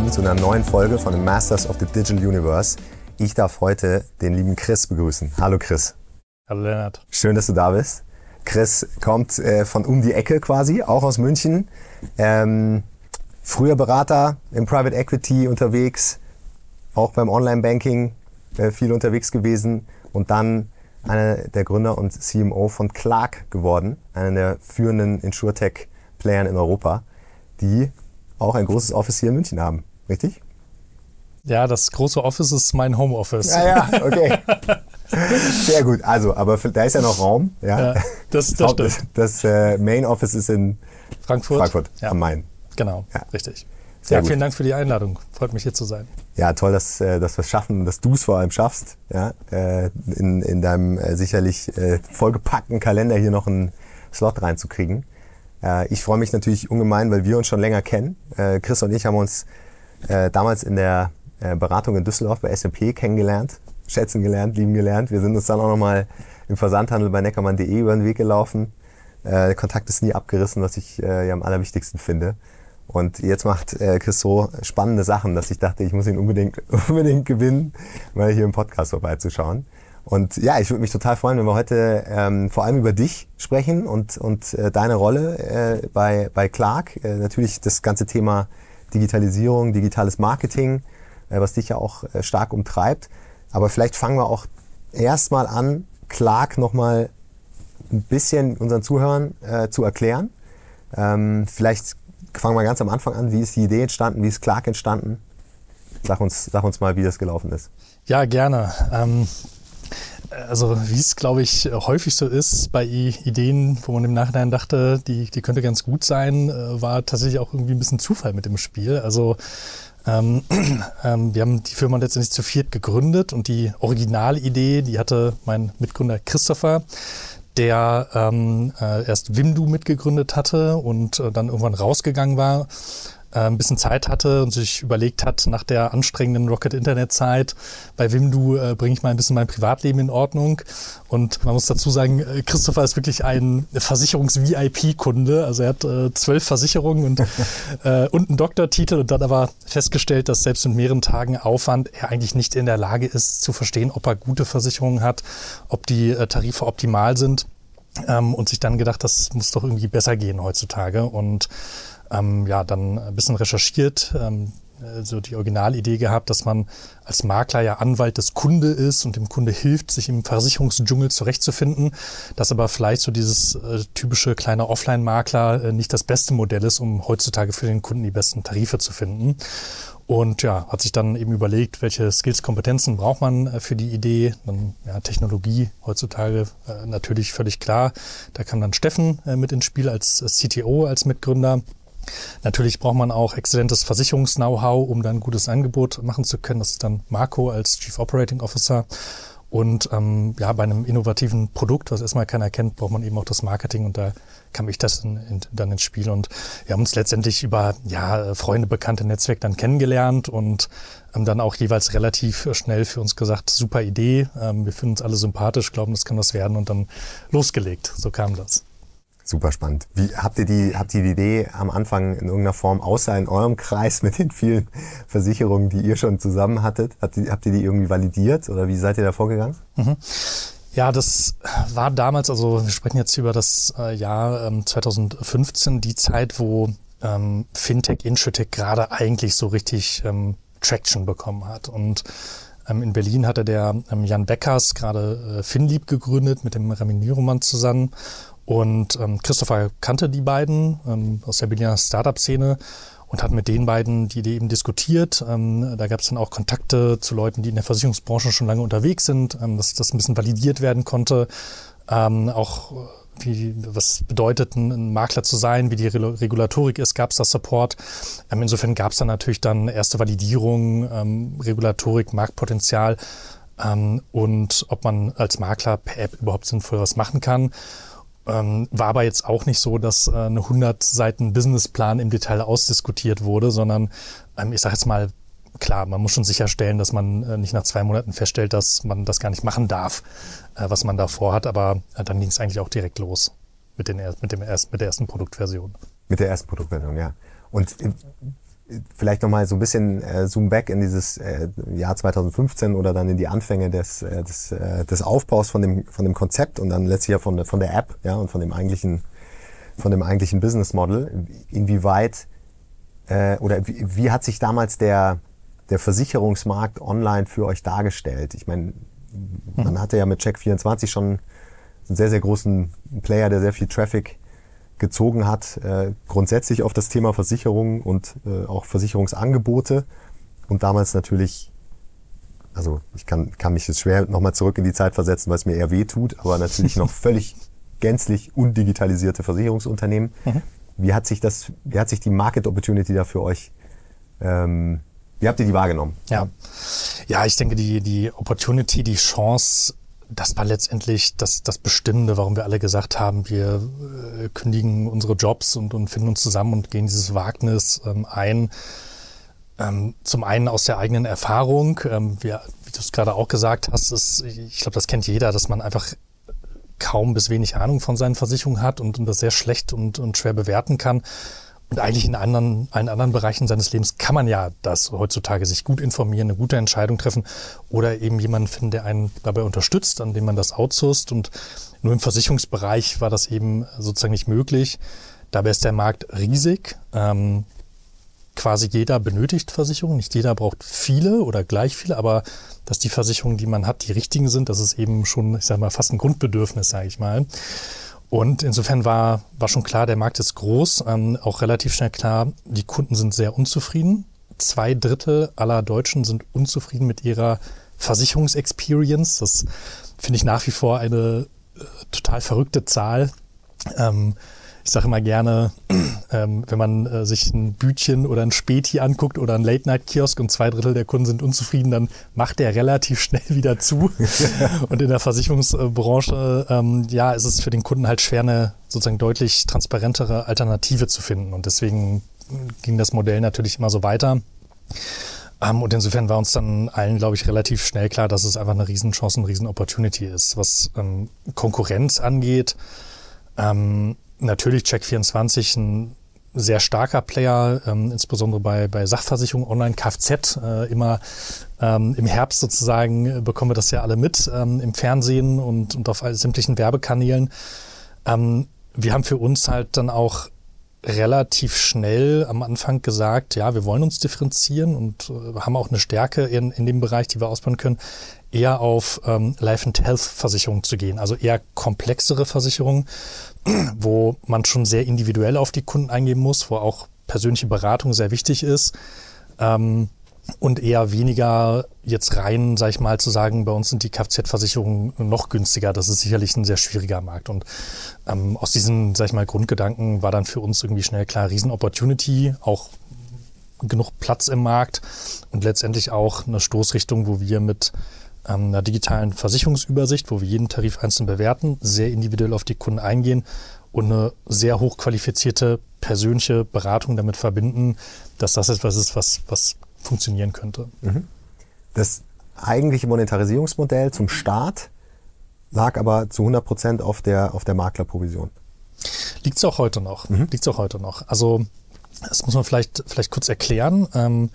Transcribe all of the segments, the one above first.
willkommen zu einer neuen Folge von den Masters of the Digital Universe. Ich darf heute den lieben Chris begrüßen. Hallo Chris. Hallo Lennart. Schön, dass du da bist. Chris kommt äh, von um die Ecke quasi, auch aus München. Ähm, früher Berater im Private Equity unterwegs, auch beim Online-Banking äh, viel unterwegs gewesen und dann einer der Gründer und CMO von Clark geworden, einer der führenden Insurtech-Playern in Europa, die auch ein großes Office hier in München haben. Richtig? Ja, das große Office ist mein Homeoffice. Ja, ja, okay. Sehr gut. Also, aber da ist ja noch Raum. Ja, ja das, das stimmt. Das, das äh, Main Office ist in Frankfurt, Frankfurt ja. am Main. Genau, ja. richtig. Sehr ja, gut. vielen Dank für die Einladung. Freut mich hier zu sein. Ja, toll, dass, äh, dass wir es schaffen, dass du es vor allem schaffst, ja, äh, in, in deinem äh, sicherlich vollgepackten Kalender hier noch einen Slot reinzukriegen. Ich freue mich natürlich ungemein, weil wir uns schon länger kennen. Chris und ich haben uns damals in der Beratung in Düsseldorf bei S&P kennengelernt, schätzen gelernt, lieben gelernt. Wir sind uns dann auch nochmal im Versandhandel bei neckermann.de über den Weg gelaufen. Der Kontakt ist nie abgerissen, was ich ja am allerwichtigsten finde. Und jetzt macht äh, Chris so spannende Sachen, dass ich dachte, ich muss ihn unbedingt, unbedingt gewinnen, mal hier im Podcast vorbeizuschauen. Und ja, ich würde mich total freuen, wenn wir heute ähm, vor allem über dich sprechen und, und äh, deine Rolle äh, bei, bei Clark. Äh, natürlich das ganze Thema Digitalisierung, digitales Marketing, äh, was dich ja auch äh, stark umtreibt. Aber vielleicht fangen wir auch erstmal an, Clark nochmal ein bisschen unseren Zuhörern äh, zu erklären. Ähm, vielleicht fangen wir ganz am Anfang an. Wie ist die Idee entstanden? Wie ist Clark entstanden? Sag uns, sag uns mal, wie das gelaufen ist. Ja, gerne. Ähm, also wie es, glaube ich, häufig so ist bei Ideen, wo man im Nachhinein dachte, die, die könnte ganz gut sein, äh, war tatsächlich auch irgendwie ein bisschen Zufall mit dem Spiel. Also ähm, ähm, wir haben die Firma letztendlich zu viert gegründet und die Originalidee, die hatte mein Mitgründer Christopher der ähm, äh, erst Wimdu mitgegründet hatte und äh, dann irgendwann rausgegangen war, ein bisschen Zeit hatte und sich überlegt hat, nach der anstrengenden Rocket-Internet-Zeit, bei Wimdu äh, bringe ich mal ein bisschen mein Privatleben in Ordnung. Und man muss dazu sagen, äh, Christopher ist wirklich ein Versicherungs-VIP-Kunde. Also er hat äh, zwölf Versicherungen und, äh, und einen Doktortitel und dann aber festgestellt, dass selbst mit mehreren Tagen Aufwand er eigentlich nicht in der Lage ist zu verstehen, ob er gute Versicherungen hat, ob die äh, Tarife optimal sind. Ähm, und sich dann gedacht, das muss doch irgendwie besser gehen heutzutage. Und ähm, ja, dann ein bisschen recherchiert, ähm, so die Originalidee gehabt, dass man als Makler ja Anwalt des Kunde ist und dem Kunde hilft, sich im Versicherungsdschungel zurechtzufinden, dass aber vielleicht so dieses äh, typische kleine Offline-Makler äh, nicht das beste Modell ist, um heutzutage für den Kunden die besten Tarife zu finden. Und ja, hat sich dann eben überlegt, welche Skills, Kompetenzen braucht man äh, für die Idee. Dann ja, Technologie heutzutage äh, natürlich völlig klar. Da kam dann Steffen äh, mit ins Spiel als CTO, als Mitgründer. Natürlich braucht man auch exzellentes Versicherungs-Know-how, um dann ein gutes Angebot machen zu können. Das ist dann Marco als Chief Operating Officer. Und ähm, ja, bei einem innovativen Produkt, was erstmal keiner kennt, braucht man eben auch das Marketing und da kam ich das in, in, dann ins Spiel. Und wir haben uns letztendlich über ja, Freunde, bekannte Netzwerk dann kennengelernt und ähm, dann auch jeweils relativ schnell für uns gesagt, super Idee, ähm, wir finden uns alle sympathisch, glauben, das kann was werden und dann losgelegt. So kam das. Super spannend. Wie habt ihr die, habt ihr die Idee am Anfang in irgendeiner Form, außer in eurem Kreis mit den vielen Versicherungen, die ihr schon zusammen hattet, habt ihr, habt ihr die irgendwie validiert oder wie seid ihr da vorgegangen? Mhm. Ja, das war damals, also wir sprechen jetzt über das äh, Jahr ähm, 2015, die Zeit, wo ähm, Fintech, Insurtech gerade eigentlich so richtig ähm, Traction bekommen hat. Und ähm, in Berlin hatte der ähm, Jan Beckers gerade äh, Finlieb gegründet mit dem Ramin Niroman zusammen. Und ähm, Christopher kannte die beiden ähm, aus der Berliner Startup-Szene und hat mit den beiden die Idee eben diskutiert. Ähm, da gab es dann auch Kontakte zu Leuten, die in der Versicherungsbranche schon lange unterwegs sind, ähm, dass das ein bisschen validiert werden konnte. Ähm, auch wie, was bedeutet, ein Makler zu sein, wie die Regulatorik ist, gab es da Support. Ähm, insofern gab es dann natürlich dann erste Validierung, ähm, Regulatorik, Marktpotenzial ähm, und ob man als Makler per App überhaupt sinnvoll was machen kann. Ähm, war aber jetzt auch nicht so, dass äh, eine 100 Seiten Businessplan im Detail ausdiskutiert wurde, sondern ähm, ich sage jetzt mal, klar, man muss schon sicherstellen, dass man äh, nicht nach zwei Monaten feststellt, dass man das gar nicht machen darf, äh, was man da vorhat. Aber äh, dann ging es eigentlich auch direkt los mit, den, mit, dem erst, mit der ersten Produktversion. Mit der ersten Produktversion, ja. Und äh, vielleicht nochmal so ein bisschen äh, Zoom back in dieses äh, Jahr 2015 oder dann in die Anfänge des, äh, des, äh, des Aufbaus von dem, von dem Konzept und dann letztlich ja von der, von der App ja, und von dem eigentlichen, von dem eigentlichen Business Model. Inwieweit äh, oder wie, wie hat sich damals der, der Versicherungsmarkt online für euch dargestellt? Ich meine, man mhm. hatte ja mit Check24 schon einen sehr, sehr großen Player, der sehr viel Traffic gezogen hat, äh, grundsätzlich auf das Thema Versicherungen und äh, auch Versicherungsangebote. Und damals natürlich, also ich kann, kann mich jetzt schwer nochmal zurück in die Zeit versetzen, weil es mir eher weh tut, aber natürlich noch völlig gänzlich undigitalisierte Versicherungsunternehmen. Mhm. Wie hat sich das, wie hat sich die Market Opportunity da für euch ähm, wie habt ihr die wahrgenommen? Ja, ja ich denke, die, die Opportunity, die Chance das war letztendlich das, das Bestimmende, warum wir alle gesagt haben, wir äh, kündigen unsere Jobs und, und finden uns zusammen und gehen dieses Wagnis ähm, ein. Ähm, zum einen aus der eigenen Erfahrung, ähm, wir, wie du es gerade auch gesagt hast, ist, ich glaube, das kennt jeder, dass man einfach kaum bis wenig Ahnung von seinen Versicherungen hat und, und das sehr schlecht und, und schwer bewerten kann. Und eigentlich in anderen, allen anderen Bereichen seines Lebens kann man ja das heutzutage sich gut informieren, eine gute Entscheidung treffen oder eben jemanden finden, der einen dabei unterstützt, an dem man das outsourced. Und nur im Versicherungsbereich war das eben sozusagen nicht möglich. Dabei ist der Markt riesig. Ähm, quasi jeder benötigt Versicherungen. Nicht jeder braucht viele oder gleich viele, aber dass die Versicherungen, die man hat, die richtigen sind, das ist eben schon, ich sage mal, fast ein Grundbedürfnis, sage ich mal. Und insofern war, war schon klar, der Markt ist groß, ähm, auch relativ schnell klar, die Kunden sind sehr unzufrieden. Zwei Drittel aller Deutschen sind unzufrieden mit ihrer Versicherungsexperience. Das finde ich nach wie vor eine äh, total verrückte Zahl. Ähm, ich sage immer gerne, ähm, wenn man äh, sich ein Bütchen oder ein Späti anguckt oder ein Late-Night-Kiosk und zwei Drittel der Kunden sind unzufrieden, dann macht der relativ schnell wieder zu. und in der Versicherungsbranche, ähm, ja, ist es für den Kunden halt schwer, eine sozusagen deutlich transparentere Alternative zu finden. Und deswegen ging das Modell natürlich immer so weiter. Ähm, und insofern war uns dann allen, glaube ich, relativ schnell klar, dass es einfach eine Riesenchance, eine Riesen-Opportunity ist. Was ähm, Konkurrenz angeht, ähm, natürlich Check24 ein sehr starker Player, ähm, insbesondere bei, bei Sachversicherungen online, Kfz. Äh, immer ähm, im Herbst sozusagen äh, bekommen wir das ja alle mit ähm, im Fernsehen und, und auf sämtlichen Werbekanälen. Ähm, wir haben für uns halt dann auch relativ schnell am Anfang gesagt, ja, wir wollen uns differenzieren und äh, haben auch eine Stärke in, in dem Bereich, die wir ausbauen können, eher auf ähm, Life and Health Versicherungen zu gehen, also eher komplexere Versicherungen, wo man schon sehr individuell auf die Kunden eingehen muss, wo auch persönliche Beratung sehr wichtig ist. Ähm, und eher weniger jetzt rein, sag ich mal, zu sagen, bei uns sind die Kfz-Versicherungen noch günstiger. Das ist sicherlich ein sehr schwieriger Markt. Und ähm, aus diesen, sag ich mal, Grundgedanken war dann für uns irgendwie schnell klar, Riesen-Opportunity, auch genug Platz im Markt und letztendlich auch eine Stoßrichtung, wo wir mit ähm, einer digitalen Versicherungsübersicht, wo wir jeden Tarif einzeln bewerten, sehr individuell auf die Kunden eingehen und eine sehr hochqualifizierte persönliche Beratung damit verbinden, dass das etwas ist, was, was funktionieren könnte. Mhm. Das eigentliche Monetarisierungsmodell zum Start lag aber zu 100 Prozent auf der, auf der Maklerprovision. Liegt es auch heute noch. Mhm. Liegt auch heute noch. Also, das muss man vielleicht, vielleicht kurz erklären. Ähm,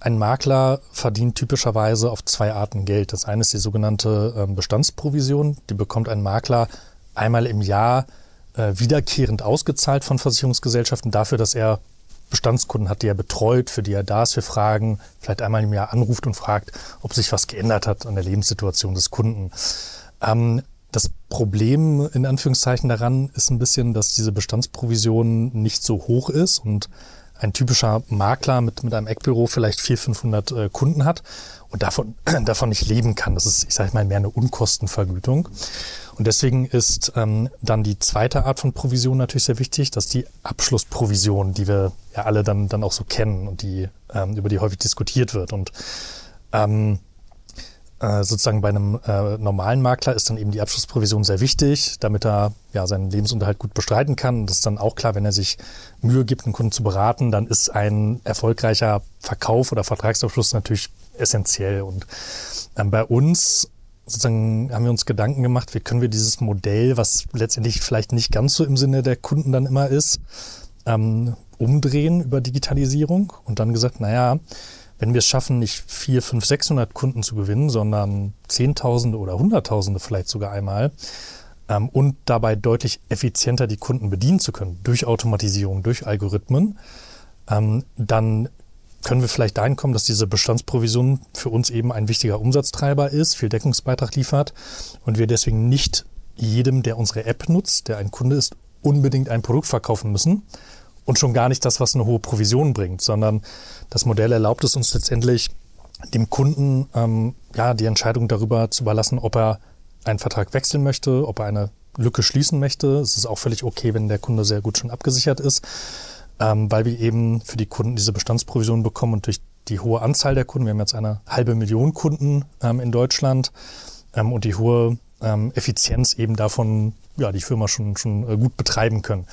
ein Makler verdient typischerweise auf zwei Arten Geld. Das eine ist die sogenannte ähm, Bestandsprovision. Die bekommt ein Makler einmal im Jahr äh, wiederkehrend ausgezahlt von Versicherungsgesellschaften dafür, dass er Bestandskunden hat, die er betreut, für die er da ist für Fragen, vielleicht einmal im Jahr anruft und fragt, ob sich was geändert hat an der Lebenssituation des Kunden. Ähm, das Problem in Anführungszeichen daran ist ein bisschen, dass diese Bestandsprovision nicht so hoch ist und ein typischer Makler mit, mit einem Eckbüro vielleicht 400, 500 äh, Kunden hat und davon, davon nicht leben kann. Das ist, ich sage mal, mehr eine Unkostenvergütung. Und deswegen ist ähm, dann die zweite Art von Provision natürlich sehr wichtig, dass die Abschlussprovision, die wir ja alle dann, dann auch so kennen und die, ähm, über die häufig diskutiert wird. Und ähm, äh, sozusagen bei einem äh, normalen Makler ist dann eben die Abschlussprovision sehr wichtig, damit er ja seinen Lebensunterhalt gut bestreiten kann. Und das ist dann auch klar, wenn er sich Mühe gibt, einen Kunden zu beraten, dann ist ein erfolgreicher Verkauf oder Vertragsabschluss natürlich essentiell. Und ähm, bei uns sozusagen haben wir uns Gedanken gemacht, wie können wir dieses Modell, was letztendlich vielleicht nicht ganz so im Sinne der Kunden dann immer ist, ähm, umdrehen über Digitalisierung und dann gesagt, naja, wenn wir es schaffen, nicht 4, 5, 600 Kunden zu gewinnen, sondern Zehntausende oder Hunderttausende vielleicht sogar einmal ähm, und dabei deutlich effizienter die Kunden bedienen zu können durch Automatisierung, durch Algorithmen, ähm, dann können wir vielleicht dahin kommen, dass diese Bestandsprovision für uns eben ein wichtiger Umsatztreiber ist, viel Deckungsbeitrag liefert und wir deswegen nicht jedem, der unsere App nutzt, der ein Kunde ist, unbedingt ein Produkt verkaufen müssen und schon gar nicht das, was eine hohe Provision bringt, sondern das Modell erlaubt es uns letztendlich, dem Kunden ähm, ja, die Entscheidung darüber zu überlassen, ob er einen Vertrag wechseln möchte, ob er eine Lücke schließen möchte. Es ist auch völlig okay, wenn der Kunde sehr gut schon abgesichert ist, ähm, weil wir eben für die Kunden diese Bestandsprovision bekommen und durch die hohe Anzahl der Kunden, wir haben jetzt eine halbe Million Kunden ähm, in Deutschland ähm, und die hohe ähm, Effizienz eben davon, ja, die Firma schon, schon äh, gut betreiben können.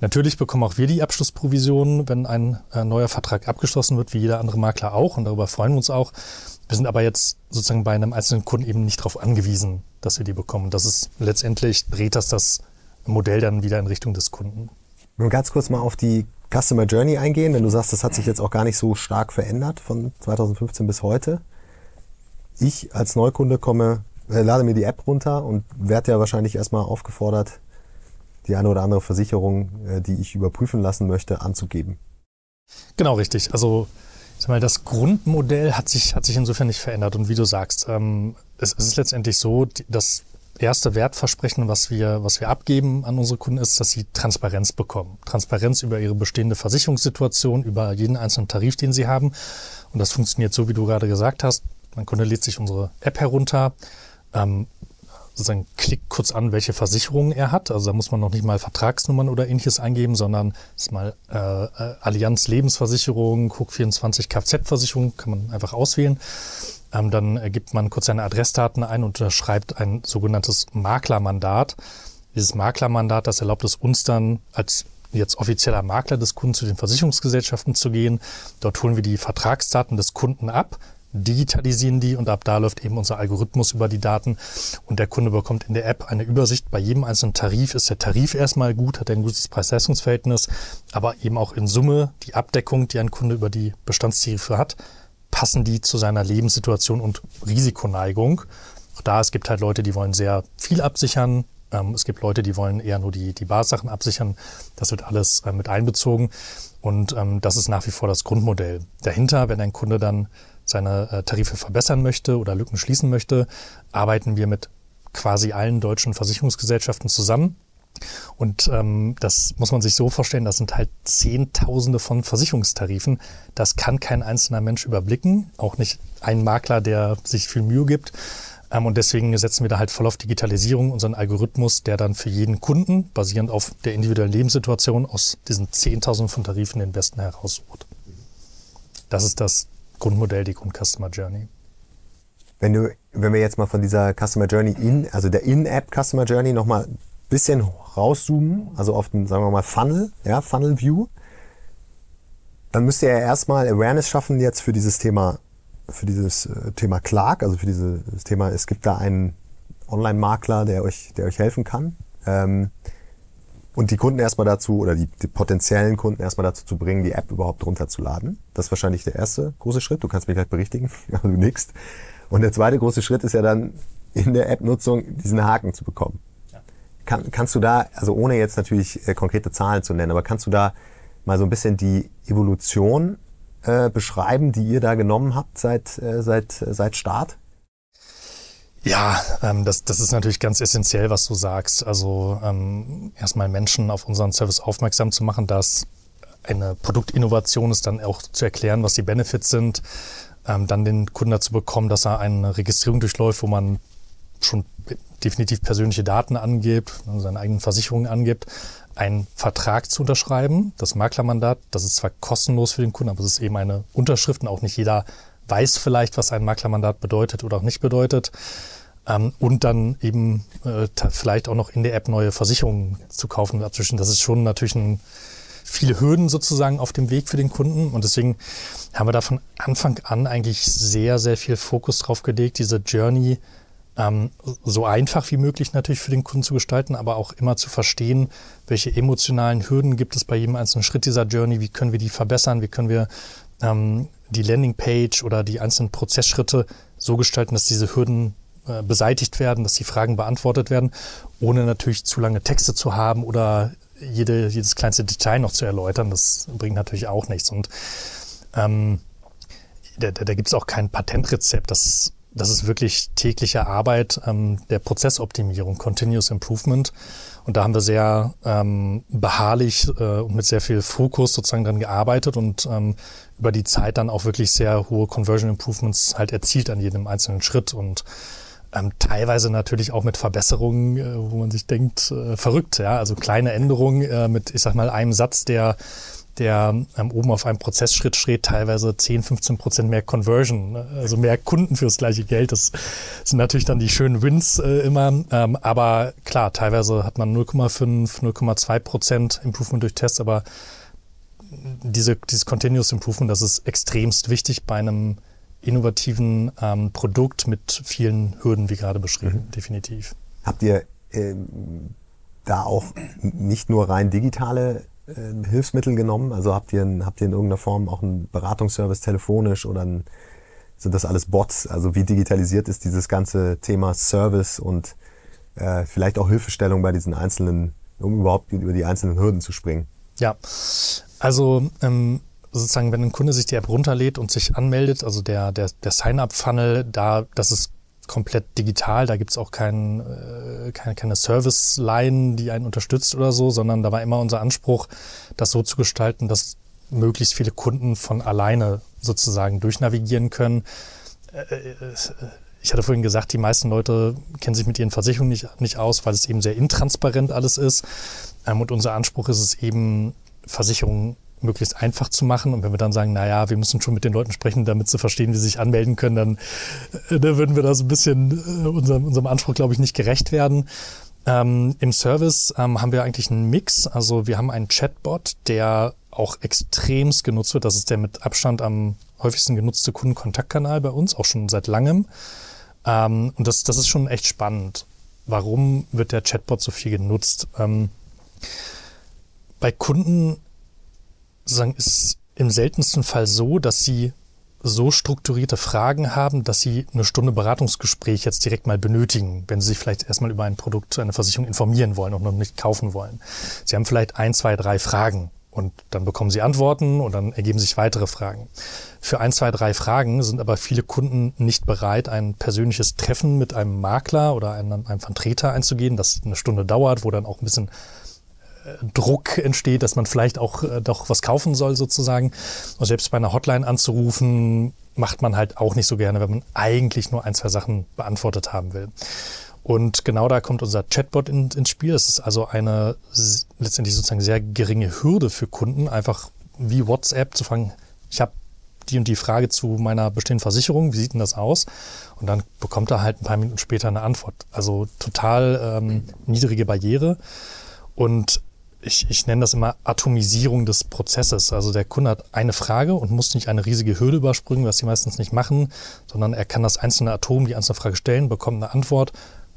Natürlich bekommen auch wir die Abschlussprovision, wenn ein äh, neuer Vertrag abgeschlossen wird, wie jeder andere Makler auch. Und darüber freuen wir uns auch. Wir sind aber jetzt sozusagen bei einem einzelnen Kunden eben nicht darauf angewiesen, dass wir die bekommen. Das ist letztendlich dreht das das Modell dann wieder in Richtung des Kunden. Nur ganz kurz mal auf die Customer Journey eingehen, wenn du sagst, das hat sich jetzt auch gar nicht so stark verändert von 2015 bis heute. Ich als Neukunde komme, äh, lade mir die App runter und werde ja wahrscheinlich erstmal aufgefordert, die eine oder andere Versicherung, äh, die ich überprüfen lassen möchte, anzugeben. Genau, richtig. Also sag mal, das Grundmodell hat sich, hat sich insofern nicht verändert. Und wie du sagst, ähm, es, es ist letztendlich so, das erste Wertversprechen, was wir, was wir abgeben an unsere Kunden, ist, dass sie Transparenz bekommen. Transparenz über ihre bestehende Versicherungssituation, über jeden einzelnen Tarif, den sie haben. Und das funktioniert so, wie du gerade gesagt hast. Mein Kunde lädt sich unsere App herunter, ähm, sozusagen klickt kurz an, welche Versicherungen er hat. Also da muss man noch nicht mal Vertragsnummern oder ähnliches eingeben, sondern ist mal äh, äh Allianz Lebensversicherung, Hook 24 Kfz-Versicherung, kann man einfach auswählen. Ähm, dann gibt man kurz seine Adressdaten ein und unterschreibt ein sogenanntes Maklermandat. Dieses Maklermandat, das erlaubt es uns dann als jetzt offizieller Makler des Kunden zu den Versicherungsgesellschaften zu gehen. Dort holen wir die Vertragsdaten des Kunden ab, digitalisieren die und ab da läuft eben unser Algorithmus über die Daten und der Kunde bekommt in der App eine Übersicht. Bei jedem einzelnen Tarif ist der Tarif erstmal gut, hat er ein gutes Preis-Leistungs-Verhältnis, aber eben auch in Summe die Abdeckung, die ein Kunde über die Bestandstarife hat, passen die zu seiner Lebenssituation und Risikoneigung. Auch da, es gibt halt Leute, die wollen sehr viel absichern. Ähm, es gibt Leute, die wollen eher nur die, die Bassachen absichern. Das wird alles äh, mit einbezogen. Und ähm, das ist nach wie vor das Grundmodell. Dahinter, wenn ein Kunde dann seine äh, Tarife verbessern möchte oder Lücken schließen möchte, arbeiten wir mit quasi allen deutschen Versicherungsgesellschaften zusammen. Und ähm, das muss man sich so vorstellen, das sind halt Zehntausende von Versicherungstarifen. Das kann kein einzelner Mensch überblicken, auch nicht ein Makler, der sich viel Mühe gibt. Ähm, und deswegen setzen wir da halt voll auf Digitalisierung, unseren Algorithmus, der dann für jeden Kunden, basierend auf der individuellen Lebenssituation, aus diesen Zehntausenden von Tarifen den besten heraussucht. Das ist das Grundmodell, die Grund-Customer Journey. Wenn du, wenn wir jetzt mal von dieser Customer Journey in, also der In-App Customer Journey nochmal bisschen rauszoomen, also auf den, sagen wir mal, Funnel, ja, Funnel View, dann müsst ihr ja erstmal Awareness schaffen jetzt für dieses Thema, für dieses äh, Thema Clark, also für dieses Thema, es gibt da einen Online-Makler, der euch, der euch helfen kann. Ähm, und die Kunden erstmal dazu, oder die, die potenziellen Kunden erstmal dazu zu bringen, die App überhaupt runterzuladen. Das ist wahrscheinlich der erste große Schritt. Du kannst mich gleich berichtigen, aber du nix. Und der zweite große Schritt ist ja dann in der App-Nutzung diesen Haken zu bekommen. Kann, kannst du da, also ohne jetzt natürlich äh, konkrete Zahlen zu nennen, aber kannst du da mal so ein bisschen die Evolution äh, beschreiben, die ihr da genommen habt seit, äh, seit, äh, seit Start? Ja, ähm, das, das ist natürlich ganz essentiell, was du sagst. Also ähm, erstmal Menschen auf unseren Service aufmerksam zu machen, dass eine Produktinnovation ist, dann auch zu erklären, was die Benefits sind, ähm, dann den Kunden dazu bekommen, dass er eine Registrierung durchläuft, wo man schon definitiv persönliche Daten angibt, seine eigenen Versicherungen angibt, einen Vertrag zu unterschreiben, das Maklermandat, das ist zwar kostenlos für den Kunden, aber es ist eben eine Unterschrift und auch nicht jeder weiß vielleicht, was ein Maklermandat bedeutet oder auch nicht bedeutet. Ähm, und dann eben äh, vielleicht auch noch in der App neue Versicherungen zu kaufen und abzuschließen. Das ist schon natürlich ein, viele Hürden sozusagen auf dem Weg für den Kunden. Und deswegen haben wir da von Anfang an eigentlich sehr, sehr viel Fokus drauf gelegt, diese Journey ähm, so einfach wie möglich natürlich für den Kunden zu gestalten, aber auch immer zu verstehen, welche emotionalen Hürden gibt es bei jedem einzelnen Schritt dieser Journey, wie können wir die verbessern, wie können wir ähm, die Landingpage oder die einzelnen Prozessschritte so gestalten, dass diese Hürden äh, beseitigt werden, dass die Fragen beantwortet werden, ohne natürlich zu lange Texte zu haben oder jede, jedes kleinste Detail noch zu erläutern. Das bringt natürlich auch nichts. Und ähm, da, da, gibt es auch kein Patentrezept. Das, das ist wirklich tägliche Arbeit ähm, der Prozessoptimierung, Continuous Improvement. Und da haben wir sehr ähm, beharrlich äh, und mit sehr viel Fokus sozusagen dran gearbeitet und ähm, über die Zeit dann auch wirklich sehr hohe Conversion Improvements halt erzielt an jedem einzelnen Schritt und ähm, teilweise natürlich auch mit Verbesserungen, äh, wo man sich denkt, äh, verrückt, ja, also kleine Änderungen äh, mit, ich sag mal, einem Satz, der der ähm, oben auf einem Prozessschritt steht, teilweise 10, 15 Prozent mehr Conversion, ne? also mehr Kunden fürs gleiche Geld. Das sind natürlich dann die schönen Wins äh, immer. Ähm, aber klar, teilweise hat man 0,5, 0,2 Prozent Improvement durch Tests, aber diese, dieses Continuous Improvement, das ist extremst wichtig bei einem innovativen ähm, Produkt mit vielen Hürden, wie gerade beschrieben, mhm. definitiv. Habt ihr ähm, da auch nicht nur rein digitale äh, Hilfsmittel genommen? Also habt ihr, in, habt ihr in irgendeiner Form auch einen Beratungsservice telefonisch oder ein, sind das alles Bots? Also wie digitalisiert ist dieses ganze Thema Service und äh, vielleicht auch Hilfestellung bei diesen einzelnen, um überhaupt über die einzelnen Hürden zu springen? Ja, also ähm, sozusagen, wenn ein Kunde sich die App runterlädt und sich anmeldet, also der, der, der Sign-up-Funnel, da, das ist komplett digital, da gibt's auch kein, äh, keine, keine Service-Line, die einen unterstützt oder so, sondern da war immer unser Anspruch, das so zu gestalten, dass möglichst viele Kunden von alleine sozusagen durchnavigieren können. Äh, äh, ich hatte vorhin gesagt, die meisten Leute kennen sich mit ihren Versicherungen nicht, nicht aus, weil es eben sehr intransparent alles ist. Ähm, und unser Anspruch ist es eben, Versicherungen möglichst einfach zu machen. Und wenn wir dann sagen, na ja, wir müssen schon mit den Leuten sprechen, damit sie verstehen, wie sie sich anmelden können, dann, äh, dann würden wir da so ein bisschen äh, unserem, unserem Anspruch, glaube ich, nicht gerecht werden. Ähm, Im Service ähm, haben wir eigentlich einen Mix. Also wir haben einen Chatbot, der auch extremst genutzt wird. Das ist der mit Abstand am häufigsten genutzte Kundenkontaktkanal bei uns, auch schon seit langem. Ähm, und das, das ist schon echt spannend. Warum wird der Chatbot so viel genutzt? Ähm, bei Kunden sozusagen ist im seltensten Fall so, dass sie so strukturierte Fragen haben, dass sie eine Stunde Beratungsgespräch jetzt direkt mal benötigen, wenn sie sich vielleicht erstmal über ein Produkt, eine Versicherung informieren wollen und noch nicht kaufen wollen. Sie haben vielleicht ein, zwei, drei Fragen und dann bekommen sie Antworten und dann ergeben sich weitere Fragen. Für ein, zwei, drei Fragen sind aber viele Kunden nicht bereit, ein persönliches Treffen mit einem Makler oder einem, einem Vertreter einzugehen, das eine Stunde dauert, wo dann auch ein bisschen Druck entsteht, dass man vielleicht auch äh, doch was kaufen soll sozusagen. Und selbst bei einer Hotline anzurufen, macht man halt auch nicht so gerne, wenn man eigentlich nur ein, zwei Sachen beantwortet haben will. Und genau da kommt unser Chatbot in, ins Spiel. Es ist also eine letztendlich sozusagen sehr geringe Hürde für Kunden, einfach wie WhatsApp zu fragen, ich habe die und die Frage zu meiner bestehenden Versicherung, wie sieht denn das aus? Und dann bekommt er halt ein paar Minuten später eine Antwort. Also total ähm, niedrige Barriere. Und ich, ich nenne das immer Atomisierung des Prozesses. Also der Kunde hat eine Frage und muss nicht eine riesige Hürde überspringen, was sie meistens nicht machen, sondern er kann das einzelne Atom, die einzelne Frage stellen, bekommt eine Antwort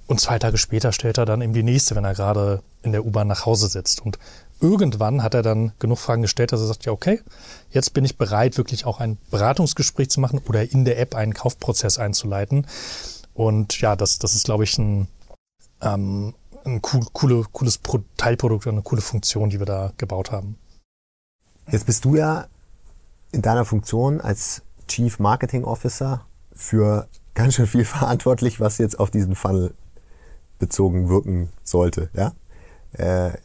und zwei Tage später stellt er dann eben die nächste, wenn er gerade in der U-Bahn nach Hause sitzt. Und irgendwann hat er dann genug Fragen gestellt, dass er sagt, ja, okay, jetzt bin ich bereit, wirklich auch ein Beratungsgespräch zu machen oder in der App einen Kaufprozess einzuleiten. Und ja, das, das ist, glaube ich, ein, ähm, ein cool, coole, cooles Teilprodukt und eine coole Funktion, die wir da gebaut haben. Jetzt bist du ja in deiner Funktion als Chief Marketing Officer für ganz schön viel verantwortlich, was jetzt auf diesen Funnel bezogen wirken sollte. Ja? Äh,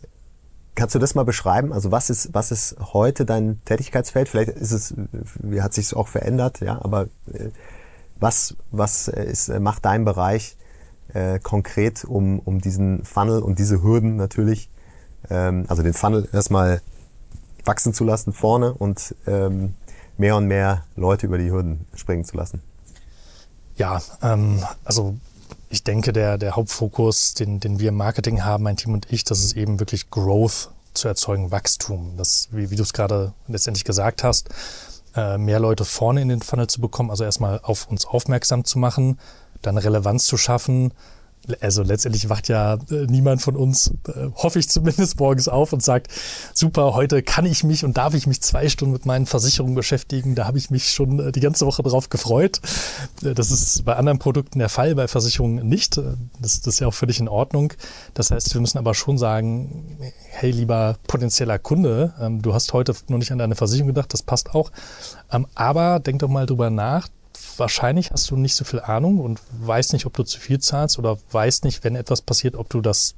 kannst du das mal beschreiben? Also was ist, was ist heute dein Tätigkeitsfeld? Vielleicht ist es, hat sich es auch verändert, ja, aber äh, was, was ist, macht dein Bereich äh, konkret um, um diesen Funnel und diese Hürden natürlich, ähm, also den Funnel erstmal wachsen zu lassen vorne und ähm, mehr und mehr Leute über die Hürden springen zu lassen? Ja, ähm, also ich denke, der, der Hauptfokus, den, den wir im Marketing haben, mein Team und ich, das ist eben wirklich Growth zu erzeugen, Wachstum. Das, wie, wie du es gerade letztendlich gesagt hast, äh, mehr Leute vorne in den Funnel zu bekommen, also erstmal auf uns aufmerksam zu machen, dann Relevanz zu schaffen, also letztendlich wacht ja äh, niemand von uns, äh, hoffe ich zumindest, morgens auf und sagt, super, heute kann ich mich und darf ich mich zwei Stunden mit meinen Versicherungen beschäftigen. Da habe ich mich schon äh, die ganze Woche drauf gefreut. Das ist bei anderen Produkten der Fall, bei Versicherungen nicht. Das, das ist ja auch völlig in Ordnung. Das heißt, wir müssen aber schon sagen, hey, lieber potenzieller Kunde, ähm, du hast heute noch nicht an deine Versicherung gedacht, das passt auch. Ähm, aber denk doch mal drüber nach, wahrscheinlich hast du nicht so viel Ahnung und weißt nicht, ob du zu viel zahlst oder weißt nicht, wenn etwas passiert, ob du das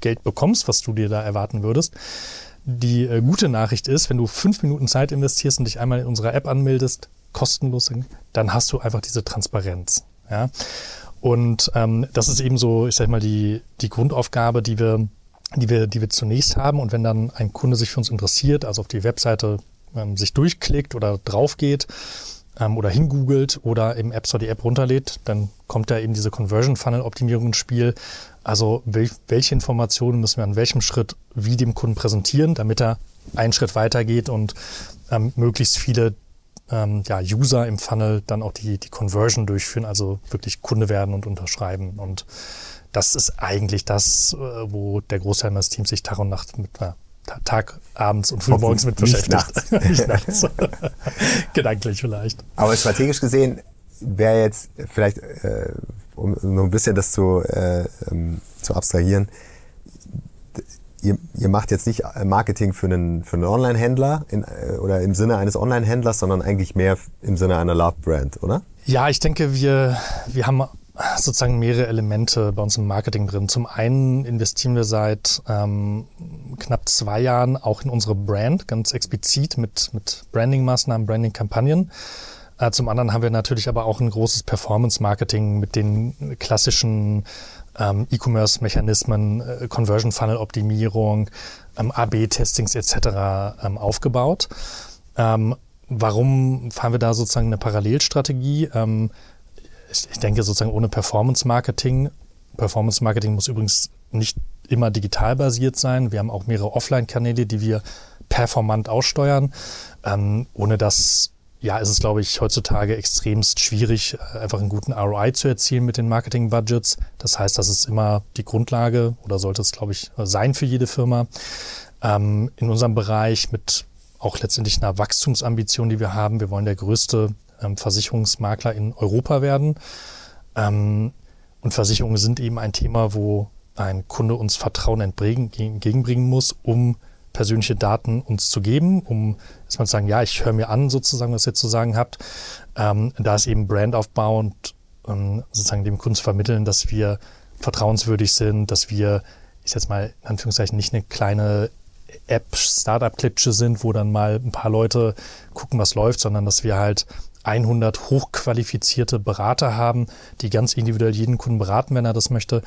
Geld bekommst, was du dir da erwarten würdest. Die äh, gute Nachricht ist, wenn du fünf Minuten Zeit investierst und dich einmal in unserer App anmeldest, kostenlos, dann hast du einfach diese Transparenz. Ja? Und ähm, das ist eben so, ich sag mal, die, die Grundaufgabe, die wir, die, wir, die wir zunächst haben. Und wenn dann ein Kunde sich für uns interessiert, also auf die Webseite ähm, sich durchklickt oder drauf geht, ähm, oder hingoogelt oder im App Store die App runterlädt, dann kommt da eben diese Conversion Funnel Optimierung ins Spiel. Also wel welche Informationen müssen wir an welchem Schritt wie dem Kunden präsentieren, damit er einen Schritt weitergeht und ähm, möglichst viele ähm, ja, User im Funnel dann auch die, die Conversion durchführen, also wirklich Kunde werden und unterschreiben. Und das ist eigentlich das, äh, wo der Großteil meines Teams sich Tag und Nacht mit, äh, Tag, abends und frühmorgens mit beschäftigt. Nicht nachts. nicht nachts. Gedanklich vielleicht. Aber strategisch gesehen wäre jetzt vielleicht, äh, um nur ein bisschen das zu, äh, ähm, zu abstrahieren, ihr, ihr macht jetzt nicht Marketing für einen, für einen Online-Händler äh, oder im Sinne eines Online-Händlers, sondern eigentlich mehr im Sinne einer Love-Brand, oder? Ja, ich denke, wir, wir haben sozusagen mehrere Elemente bei uns im Marketing drin. Zum einen investieren wir seit ähm, knapp zwei Jahren auch in unsere Brand, ganz explizit mit, mit Branding-Maßnahmen, Branding-Kampagnen. Äh, zum anderen haben wir natürlich aber auch ein großes Performance-Marketing mit den klassischen ähm, E-Commerce-Mechanismen, äh, Conversion-Funnel-Optimierung, ähm, AB-Testings etc. Ähm, aufgebaut. Ähm, warum fahren wir da sozusagen eine Parallelstrategie? Ähm, ich, ich denke sozusagen ohne Performance-Marketing. Performance-Marketing muss übrigens nicht immer digital basiert sein. Wir haben auch mehrere Offline-Kanäle, die wir performant aussteuern. Ähm, ohne das ja, ist es, glaube ich, heutzutage extremst schwierig, äh, einfach einen guten ROI zu erzielen mit den Marketing-Budgets. Das heißt, das ist immer die Grundlage oder sollte es, glaube ich, sein für jede Firma. Ähm, in unserem Bereich mit auch letztendlich einer Wachstumsambition, die wir haben. Wir wollen der größte ähm, Versicherungsmakler in Europa werden. Ähm, und Versicherungen sind eben ein Thema, wo ein Kunde uns Vertrauen entgegenbringen muss, um persönliche Daten uns zu geben, um erstmal zu sagen, ja, ich höre mir an, sozusagen, was ihr zu sagen habt. Ähm, da ist eben Brandaufbau und ähm, sozusagen dem Kunden zu vermitteln, dass wir vertrauenswürdig sind, dass wir, ich jetzt mal in Anführungszeichen, nicht eine kleine App-Startup-Klitsche sind, wo dann mal ein paar Leute gucken, was läuft, sondern dass wir halt 100 hochqualifizierte Berater haben, die ganz individuell jeden Kunden beraten, wenn er das möchte.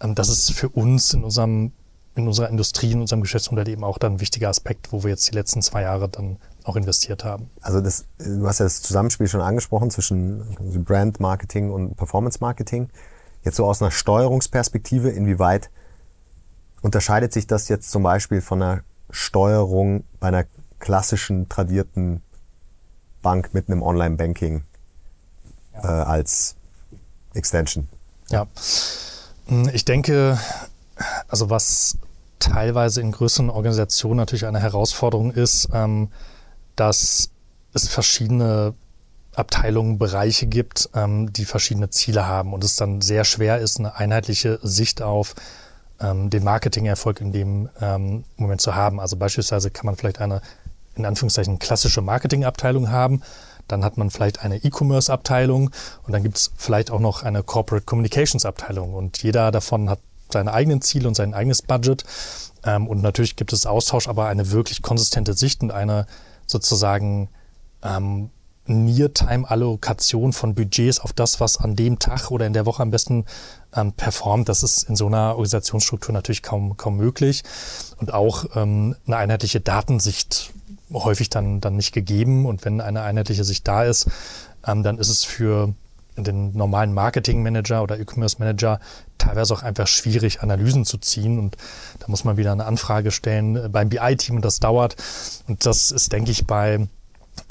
Ähm, das ist für uns in unserem in unserer Industrie, in unserem Geschäftsmodell eben auch dann ein wichtiger Aspekt, wo wir jetzt die letzten zwei Jahre dann auch investiert haben. Also das, du hast ja das Zusammenspiel schon angesprochen zwischen Brand Marketing und Performance Marketing. Jetzt so aus einer Steuerungsperspektive, inwieweit unterscheidet sich das jetzt zum Beispiel von einer Steuerung bei einer klassischen, tradierten Bank mit einem Online-Banking äh, als Extension? Ja, hm, ich denke, also was teilweise in größeren Organisationen natürlich eine Herausforderung ist, ähm, dass es verschiedene Abteilungen, Bereiche gibt, ähm, die verschiedene Ziele haben und es dann sehr schwer ist, eine einheitliche Sicht auf ähm, den Marketingerfolg in dem ähm, Moment zu haben. Also beispielsweise kann man vielleicht eine in Anführungszeichen klassische Marketingabteilung haben. Dann hat man vielleicht eine E-Commerce-Abteilung und dann gibt es vielleicht auch noch eine Corporate Communications-Abteilung. Und jeder davon hat seine eigenen Ziele und sein eigenes Budget. Ähm, und natürlich gibt es Austausch, aber eine wirklich konsistente Sicht und eine sozusagen ähm, Near-Time-Allokation von Budgets auf das, was an dem Tag oder in der Woche am besten ähm, performt, das ist in so einer Organisationsstruktur natürlich kaum, kaum möglich. Und auch ähm, eine einheitliche Datensicht häufig dann, dann nicht gegeben. Und wenn eine einheitliche Sicht da ist, ähm, dann ist es für den normalen Marketing-Manager oder E-Commerce-Manager teilweise auch einfach schwierig, Analysen zu ziehen. Und da muss man wieder eine Anfrage stellen äh, beim BI-Team und das dauert. Und das ist, denke ich, bei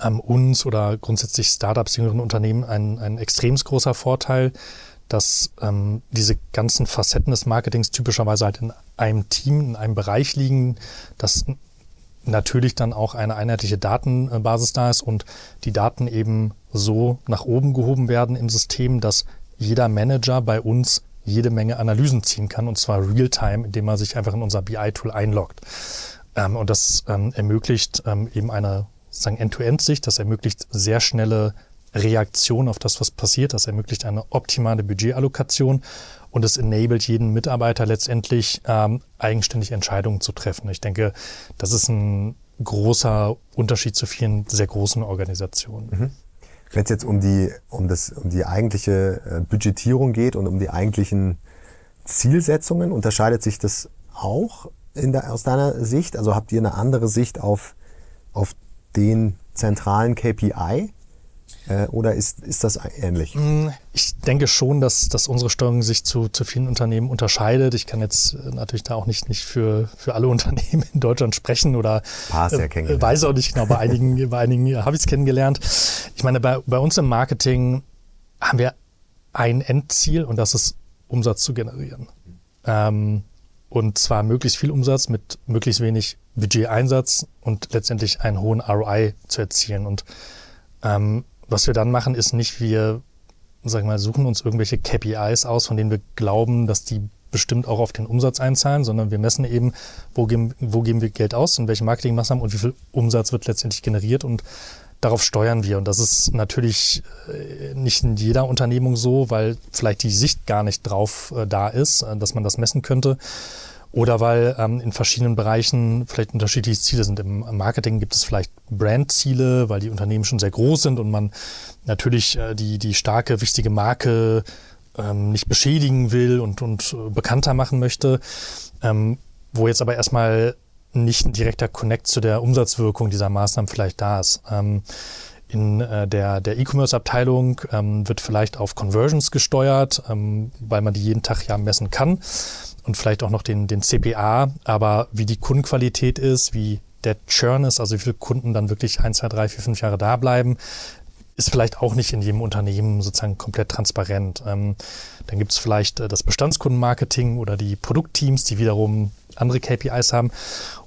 ähm, uns oder grundsätzlich Startups, jüngeren Unternehmen ein, ein extrem großer Vorteil, dass ähm, diese ganzen Facetten des Marketings typischerweise halt in einem Team, in einem Bereich liegen, dass natürlich dann auch eine einheitliche Datenbasis da ist und die Daten eben so nach oben gehoben werden im System, dass jeder Manager bei uns jede Menge Analysen ziehen kann und zwar real-time, indem er sich einfach in unser BI-Tool einloggt. Ähm, und das ähm, ermöglicht ähm, eben eine End-to-End-Sicht, das ermöglicht sehr schnelle Reaktion auf das, was passiert, das ermöglicht eine optimale Budgetallokation und es enabled jeden Mitarbeiter letztendlich ähm, eigenständig Entscheidungen zu treffen. Ich denke, das ist ein großer Unterschied zu vielen sehr großen Organisationen. Mhm. Wenn es jetzt um die, um, das, um die eigentliche äh, Budgetierung geht und um die eigentlichen Zielsetzungen, unterscheidet sich das auch in der, aus deiner Sicht? Also habt ihr eine andere Sicht auf, auf den zentralen KPI? Äh, oder ist, ist das ähnlich? Mm, ich denke schon, dass, dass unsere Steuerung sich zu, zu vielen Unternehmen unterscheidet. Ich kann jetzt äh, natürlich da auch nicht, nicht für, für alle Unternehmen in Deutschland sprechen oder Pass ja äh, weiß auch nicht genau. Bei einigen, bei einigen habe ich es kennengelernt. Ich meine, bei, bei uns im Marketing haben wir ein Endziel und das ist Umsatz zu generieren. Ähm, und zwar möglichst viel Umsatz mit möglichst wenig Budgeteinsatz und letztendlich einen hohen ROI zu erzielen. Und ähm, was wir dann machen, ist nicht, wir sag mal, suchen uns irgendwelche KPIs aus, von denen wir glauben, dass die bestimmt auch auf den Umsatz einzahlen, sondern wir messen eben, wo geben, wo geben wir Geld aus und welche Marketingmaßnahmen und wie viel Umsatz wird letztendlich generiert und darauf steuern wir. Und das ist natürlich äh, nicht in jeder Unternehmung so, weil vielleicht die Sicht gar nicht drauf äh, da ist, äh, dass man das messen könnte oder weil ähm, in verschiedenen Bereichen vielleicht unterschiedliche Ziele sind. Im Marketing gibt es vielleicht Brandziele, weil die Unternehmen schon sehr groß sind und man natürlich äh, die, die starke, wichtige Marke ähm, nicht beschädigen will und, und äh, bekannter machen möchte, ähm, wo jetzt aber erstmal nicht ein direkter Connect zu der Umsatzwirkung dieser Maßnahmen vielleicht da ist. Ähm, in äh, der, der E-Commerce-Abteilung ähm, wird vielleicht auf Conversions gesteuert, ähm, weil man die jeden Tag ja messen kann und vielleicht auch noch den, den CPA, aber wie die Kundenqualität ist, wie der Churn ist, also wie viele Kunden dann wirklich ein, zwei, drei, vier, fünf Jahre da bleiben, ist vielleicht auch nicht in jedem Unternehmen sozusagen komplett transparent. Ähm, dann gibt es vielleicht äh, das Bestandskundenmarketing oder die Produktteams, die wiederum andere KPIs haben.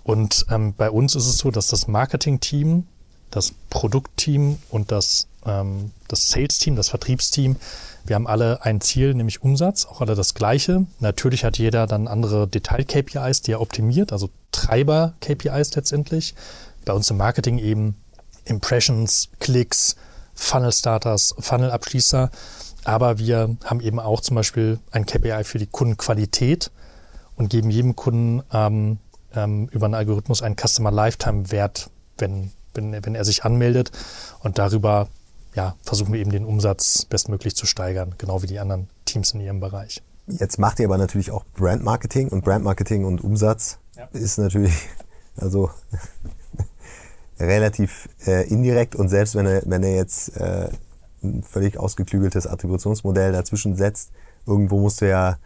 Und ähm, bei uns ist es so, dass das Marketing-Team, das Produktteam und das, ähm, das Sales-Team, das Vertriebsteam wir haben alle ein Ziel, nämlich Umsatz, auch alle das gleiche. Natürlich hat jeder dann andere Detail-KPIs, die er optimiert, also Treiber-KPIs letztendlich. Bei uns im Marketing eben Impressions, Klicks, Funnel-Starters, Funnel-Abschließer. Aber wir haben eben auch zum Beispiel ein KPI für die Kundenqualität und geben jedem Kunden ähm, ähm, über einen Algorithmus einen Customer Lifetime Wert, wenn, wenn, wenn er sich anmeldet. Und darüber ja, versuchen wir eben den Umsatz bestmöglich zu steigern, genau wie die anderen Teams in ihrem Bereich. Jetzt macht ihr aber natürlich auch Brandmarketing und Brandmarketing und Umsatz ja. ist natürlich also relativ äh, indirekt und selbst wenn er, wenn er jetzt äh, ein völlig ausgeklügeltes Attributionsmodell dazwischen setzt, irgendwo musst du ja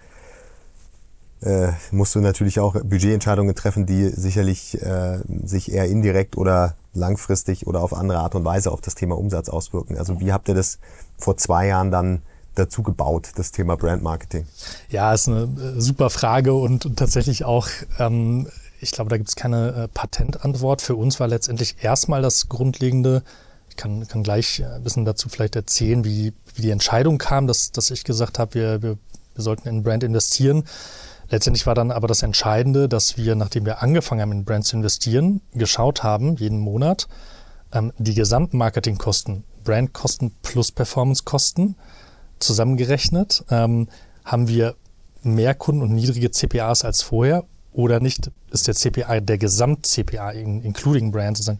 äh, musst du natürlich auch Budgetentscheidungen treffen, die sicherlich äh, sich eher indirekt oder langfristig oder auf andere Art und Weise auf das Thema Umsatz auswirken. Also wie habt ihr das vor zwei Jahren dann dazu gebaut, das Thema Brand Marketing? Ja, ist eine äh, super Frage und, tatsächlich auch, ähm, ich glaube, da gibt es keine äh, Patentantwort. Für uns war letztendlich erstmal das Grundlegende, ich kann, kann gleich ein bisschen dazu vielleicht erzählen, wie, wie die Entscheidung kam, dass, dass ich gesagt habe, wir, wir, wir sollten in Brand investieren. Letztendlich war dann aber das Entscheidende, dass wir, nachdem wir angefangen haben, in Brands zu investieren, geschaut haben, jeden Monat, ähm, die gesamten Marketingkosten, Brandkosten plus Performancekosten zusammengerechnet, ähm, haben wir mehr Kunden und niedrige CPAs als vorher oder nicht? Ist der CPA, der Gesamt-CPA, including Brand, sozusagen,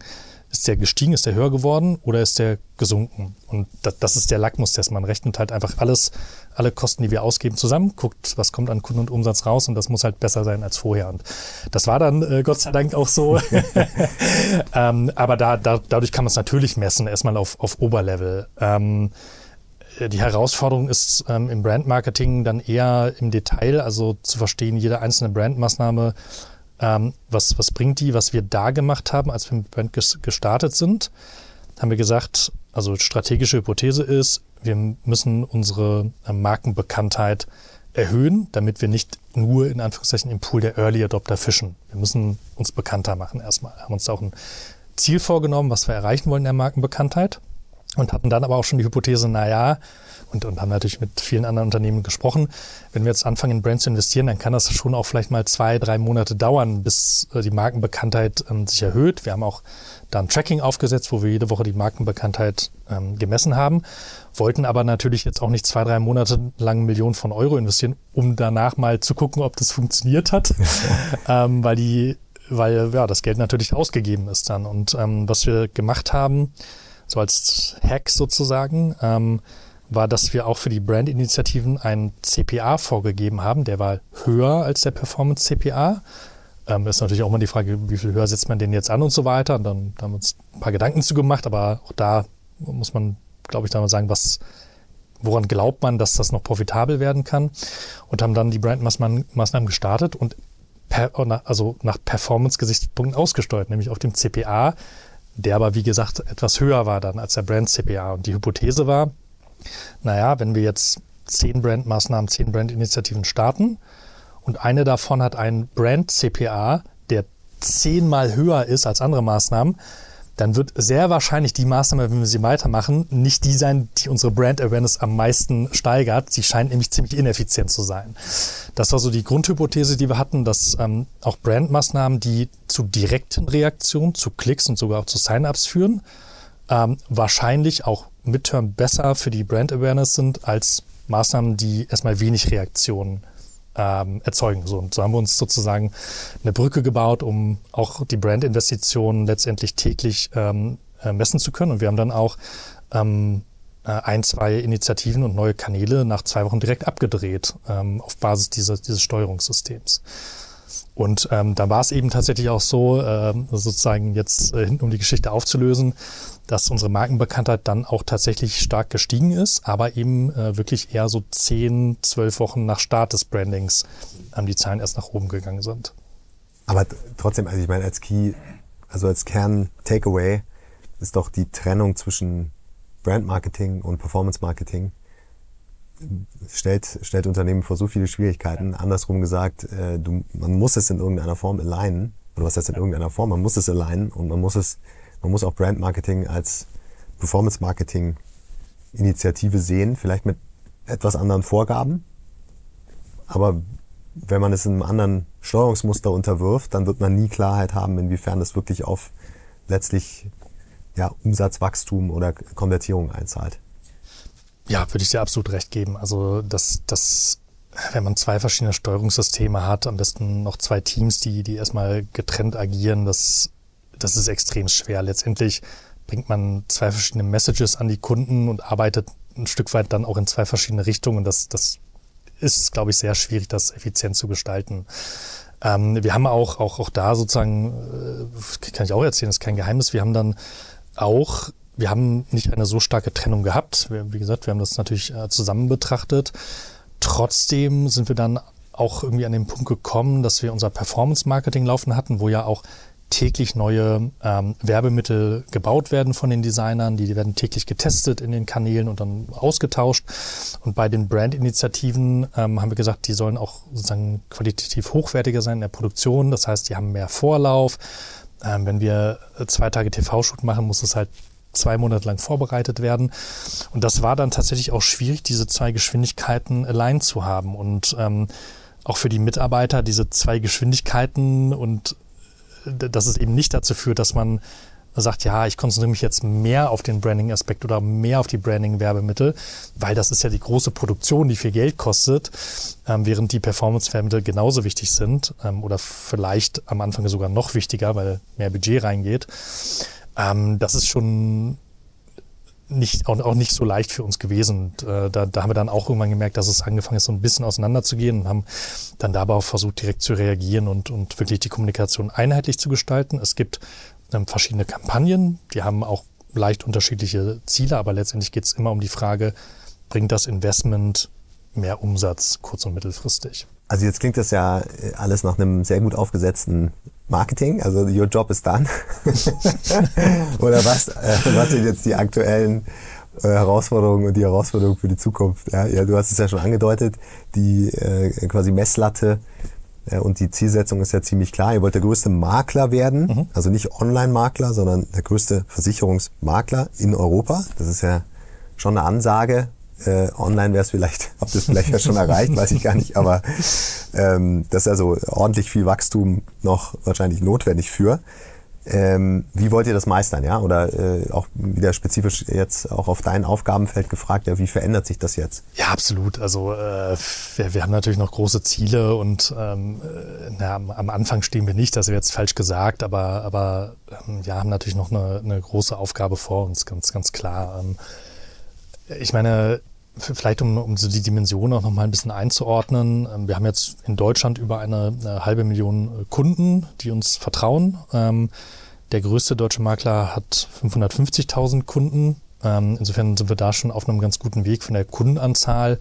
ist der gestiegen, ist der höher geworden oder ist der gesunken? Und das, das ist der Lackmustest. Man rechnet halt einfach alles, alle Kosten, die wir ausgeben, zusammen, guckt, was kommt an Kunden und Umsatz raus und das muss halt besser sein als vorher. Und das war dann äh, Gott sei Dank auch so. ähm, aber da, da, dadurch kann man es natürlich messen, erstmal auf, auf Oberlevel. Ähm, die Herausforderung ist ähm, im Brandmarketing dann eher im Detail, also zu verstehen, jede einzelne Brandmaßnahme ähm, was, was bringt die? Was wir da gemacht haben, als wir mit Brand gestartet sind, haben wir gesagt, also strategische Hypothese ist, wir müssen unsere äh, Markenbekanntheit erhöhen, damit wir nicht nur in Anführungszeichen im Pool der Early Adopter fischen. Wir müssen uns bekannter machen erstmal. Haben uns auch ein Ziel vorgenommen, was wir erreichen wollen in der Markenbekanntheit und hatten dann aber auch schon die Hypothese, naja, und, und haben natürlich mit vielen anderen Unternehmen gesprochen. Wenn wir jetzt anfangen, in Brands zu investieren, dann kann das schon auch vielleicht mal zwei, drei Monate dauern, bis äh, die Markenbekanntheit ähm, sich erhöht. Wir haben auch dann Tracking aufgesetzt, wo wir jede Woche die Markenbekanntheit ähm, gemessen haben, wollten aber natürlich jetzt auch nicht zwei, drei Monate lang Millionen von Euro investieren, um danach mal zu gucken, ob das funktioniert hat, ähm, weil die, weil ja das Geld natürlich ausgegeben ist dann. Und ähm, was wir gemacht haben, so als Hack sozusagen, ähm, war, dass wir auch für die Brandinitiativen einen CPA vorgegeben haben. Der war höher als der Performance CPA. Ähm, ist natürlich auch mal die Frage, wie viel höher setzt man den jetzt an und so weiter. Und dann da haben wir uns ein paar Gedanken zu gemacht, aber auch da muss man, glaube ich, da mal sagen, was, woran glaubt man, dass das noch profitabel werden kann. Und haben dann die Brandmaßnahmen gestartet und per, also nach Performance-Gesichtspunkten ausgesteuert, nämlich auf dem CPA, der aber, wie gesagt, etwas höher war dann als der Brand-CPA. Und die Hypothese war, naja, wenn wir jetzt zehn Brandmaßnahmen, zehn Brandinitiativen starten und eine davon hat einen Brand-CPA, der zehnmal höher ist als andere Maßnahmen, dann wird sehr wahrscheinlich die Maßnahme, wenn wir sie weitermachen, nicht die sein, die unsere Brand Awareness am meisten steigert. Sie scheint nämlich ziemlich ineffizient zu sein. Das war so die Grundhypothese, die wir hatten, dass ähm, auch Brandmaßnahmen, die zu direkten Reaktionen, zu Klicks und sogar auch zu Sign-ups führen, ähm, wahrscheinlich auch midterm besser für die Brand Awareness sind als Maßnahmen, die erstmal wenig Reaktionen ähm, erzeugen. So, und so haben wir uns sozusagen eine Brücke gebaut, um auch die Brand-Investitionen letztendlich täglich ähm, äh, messen zu können. Und wir haben dann auch ähm, äh, ein, zwei Initiativen und neue Kanäle nach zwei Wochen direkt abgedreht ähm, auf Basis dieser, dieses Steuerungssystems. Und ähm, da war es eben tatsächlich auch so, äh, sozusagen jetzt äh, hinten um die Geschichte aufzulösen, dass unsere Markenbekanntheit dann auch tatsächlich stark gestiegen ist, aber eben äh, wirklich eher so zehn, zwölf Wochen nach Start des Brandings ähm, die Zahlen erst nach oben gegangen sind. Aber trotzdem, also ich meine, als Key, also als Kern-Takeaway ist doch die Trennung zwischen Brand-Marketing und Performance-Marketing stellt, stellt Unternehmen vor so viele Schwierigkeiten. Andersrum gesagt, äh, du, man muss es in irgendeiner Form alignen. Oder was heißt in irgendeiner Form? Man muss es alignen und man muss es man muss auch Brand Marketing als Performance Marketing Initiative sehen, vielleicht mit etwas anderen Vorgaben. Aber wenn man es in einem anderen Steuerungsmuster unterwirft, dann wird man nie Klarheit haben, inwiefern das wirklich auf letztlich ja, Umsatzwachstum oder Konvertierung einzahlt. Ja, würde ich dir absolut recht geben. Also das, das, wenn man zwei verschiedene Steuerungssysteme hat, am besten noch zwei Teams, die, die erstmal getrennt agieren, das das ist extrem schwer. Letztendlich bringt man zwei verschiedene Messages an die Kunden und arbeitet ein Stück weit dann auch in zwei verschiedene Richtungen. Das, das ist, glaube ich, sehr schwierig, das effizient zu gestalten. Ähm, wir haben auch, auch, auch da sozusagen, äh, kann ich auch erzählen, ist kein Geheimnis, wir haben dann auch, wir haben nicht eine so starke Trennung gehabt. Wir, wie gesagt, wir haben das natürlich äh, zusammen betrachtet. Trotzdem sind wir dann auch irgendwie an den Punkt gekommen, dass wir unser Performance-Marketing laufen hatten, wo ja auch täglich neue ähm, Werbemittel gebaut werden von den Designern. Die, werden täglich getestet in den Kanälen und dann ausgetauscht. Und bei den Brandinitiativen ähm, haben wir gesagt, die sollen auch sozusagen qualitativ hochwertiger sein in der Produktion. Das heißt, die haben mehr Vorlauf. Ähm, wenn wir zwei Tage TV-Shoot machen, muss es halt zwei Monate lang vorbereitet werden. Und das war dann tatsächlich auch schwierig, diese zwei Geschwindigkeiten allein zu haben. Und ähm, auch für die Mitarbeiter diese zwei Geschwindigkeiten und dass es eben nicht dazu führt, dass man sagt, ja, ich konzentriere mich jetzt mehr auf den Branding-Aspekt oder mehr auf die Branding-Werbemittel, weil das ist ja die große Produktion, die viel Geld kostet, ähm, während die Performance-Werbemittel genauso wichtig sind ähm, oder vielleicht am Anfang sogar noch wichtiger, weil mehr Budget reingeht. Ähm, das ist schon nicht, auch, auch nicht so leicht für uns gewesen. Und, äh, da, da haben wir dann auch irgendwann gemerkt, dass es angefangen ist, so ein bisschen auseinanderzugehen und haben dann dabei auch versucht, direkt zu reagieren und, und wirklich die Kommunikation einheitlich zu gestalten. Es gibt ähm, verschiedene Kampagnen, die haben auch leicht unterschiedliche Ziele, aber letztendlich geht es immer um die Frage, bringt das Investment mehr Umsatz kurz- und mittelfristig? Also jetzt klingt das ja äh, alles nach einem sehr gut aufgesetzten Marketing, also your job is done. Oder was, äh, was sind jetzt die aktuellen äh, Herausforderung und die Herausforderung für die Zukunft. Ja, ja, du hast es ja schon angedeutet, die äh, quasi Messlatte äh, und die Zielsetzung ist ja ziemlich klar. Ihr wollt der größte Makler werden, mhm. also nicht Online-Makler, sondern der größte Versicherungsmakler in Europa. Das ist ja schon eine Ansage. Äh, online wäre es vielleicht, habt ihr es vielleicht ja schon erreicht, weiß ich gar nicht, aber ähm, das ist also ordentlich viel Wachstum noch wahrscheinlich notwendig für. Ähm, wie wollt ihr das meistern, ja? Oder äh, auch wieder spezifisch jetzt auch auf dein Aufgabenfeld gefragt, ja, wie verändert sich das jetzt? Ja, absolut. Also äh, wir, wir haben natürlich noch große Ziele und ähm, äh, na, am Anfang stehen wir nicht, das wäre jetzt falsch gesagt, aber, aber ähm, ja, haben natürlich noch eine, eine große Aufgabe vor uns, ganz, ganz klar. Ähm, ich meine, Vielleicht um, um so die Dimension auch nochmal ein bisschen einzuordnen. Ähm, wir haben jetzt in Deutschland über eine, eine halbe Million äh, Kunden, die uns vertrauen. Ähm, der größte deutsche Makler hat 550.000 Kunden. Ähm, insofern sind wir da schon auf einem ganz guten Weg von der Kundenanzahl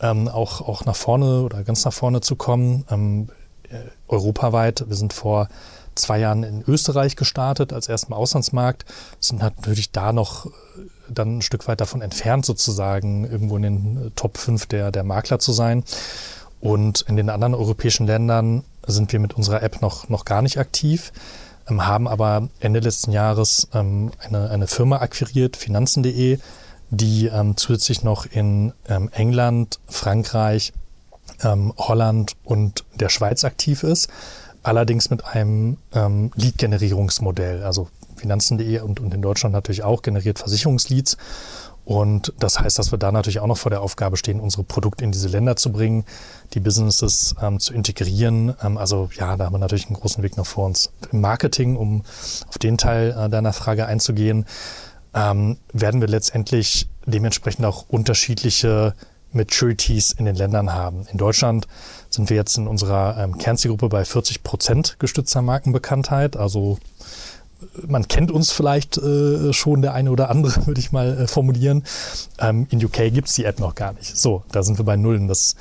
auch, auch nach vorne oder ganz nach vorne zu kommen. Äh, europaweit. Wir sind vor zwei Jahren in Österreich gestartet als ersten Auslandsmarkt, sind natürlich da noch dann ein Stück weit davon entfernt, sozusagen irgendwo in den äh, Top 5 der, der Makler zu sein. Und in den anderen europäischen Ländern sind wir mit unserer App noch, noch gar nicht aktiv, ähm, haben aber Ende letzten Jahres ähm, eine, eine Firma akquiriert, Finanzen.de, die ähm, zusätzlich noch in England, Frankreich, Holland und der Schweiz aktiv ist. Allerdings mit einem ähm, Lead-Generierungsmodell. Also Finanzen.de und, und in Deutschland natürlich auch generiert Versicherungsleads. Und das heißt, dass wir da natürlich auch noch vor der Aufgabe stehen, unsere Produkte in diese Länder zu bringen, die Businesses ähm, zu integrieren. Ähm, also ja, da haben wir natürlich einen großen Weg noch vor uns. Im Marketing, um auf den Teil äh, deiner Frage einzugehen, ähm, werden wir letztendlich dementsprechend auch unterschiedliche Maturities in den Ländern haben. In Deutschland sind wir jetzt in unserer ähm, Kernzielgruppe bei 40 Prozent gestützter Markenbekanntheit, also man kennt uns vielleicht äh, schon, der eine oder andere, würde ich mal äh, formulieren. Ähm, in UK gibt es die App noch gar nicht. So, da sind wir bei Nullen. Das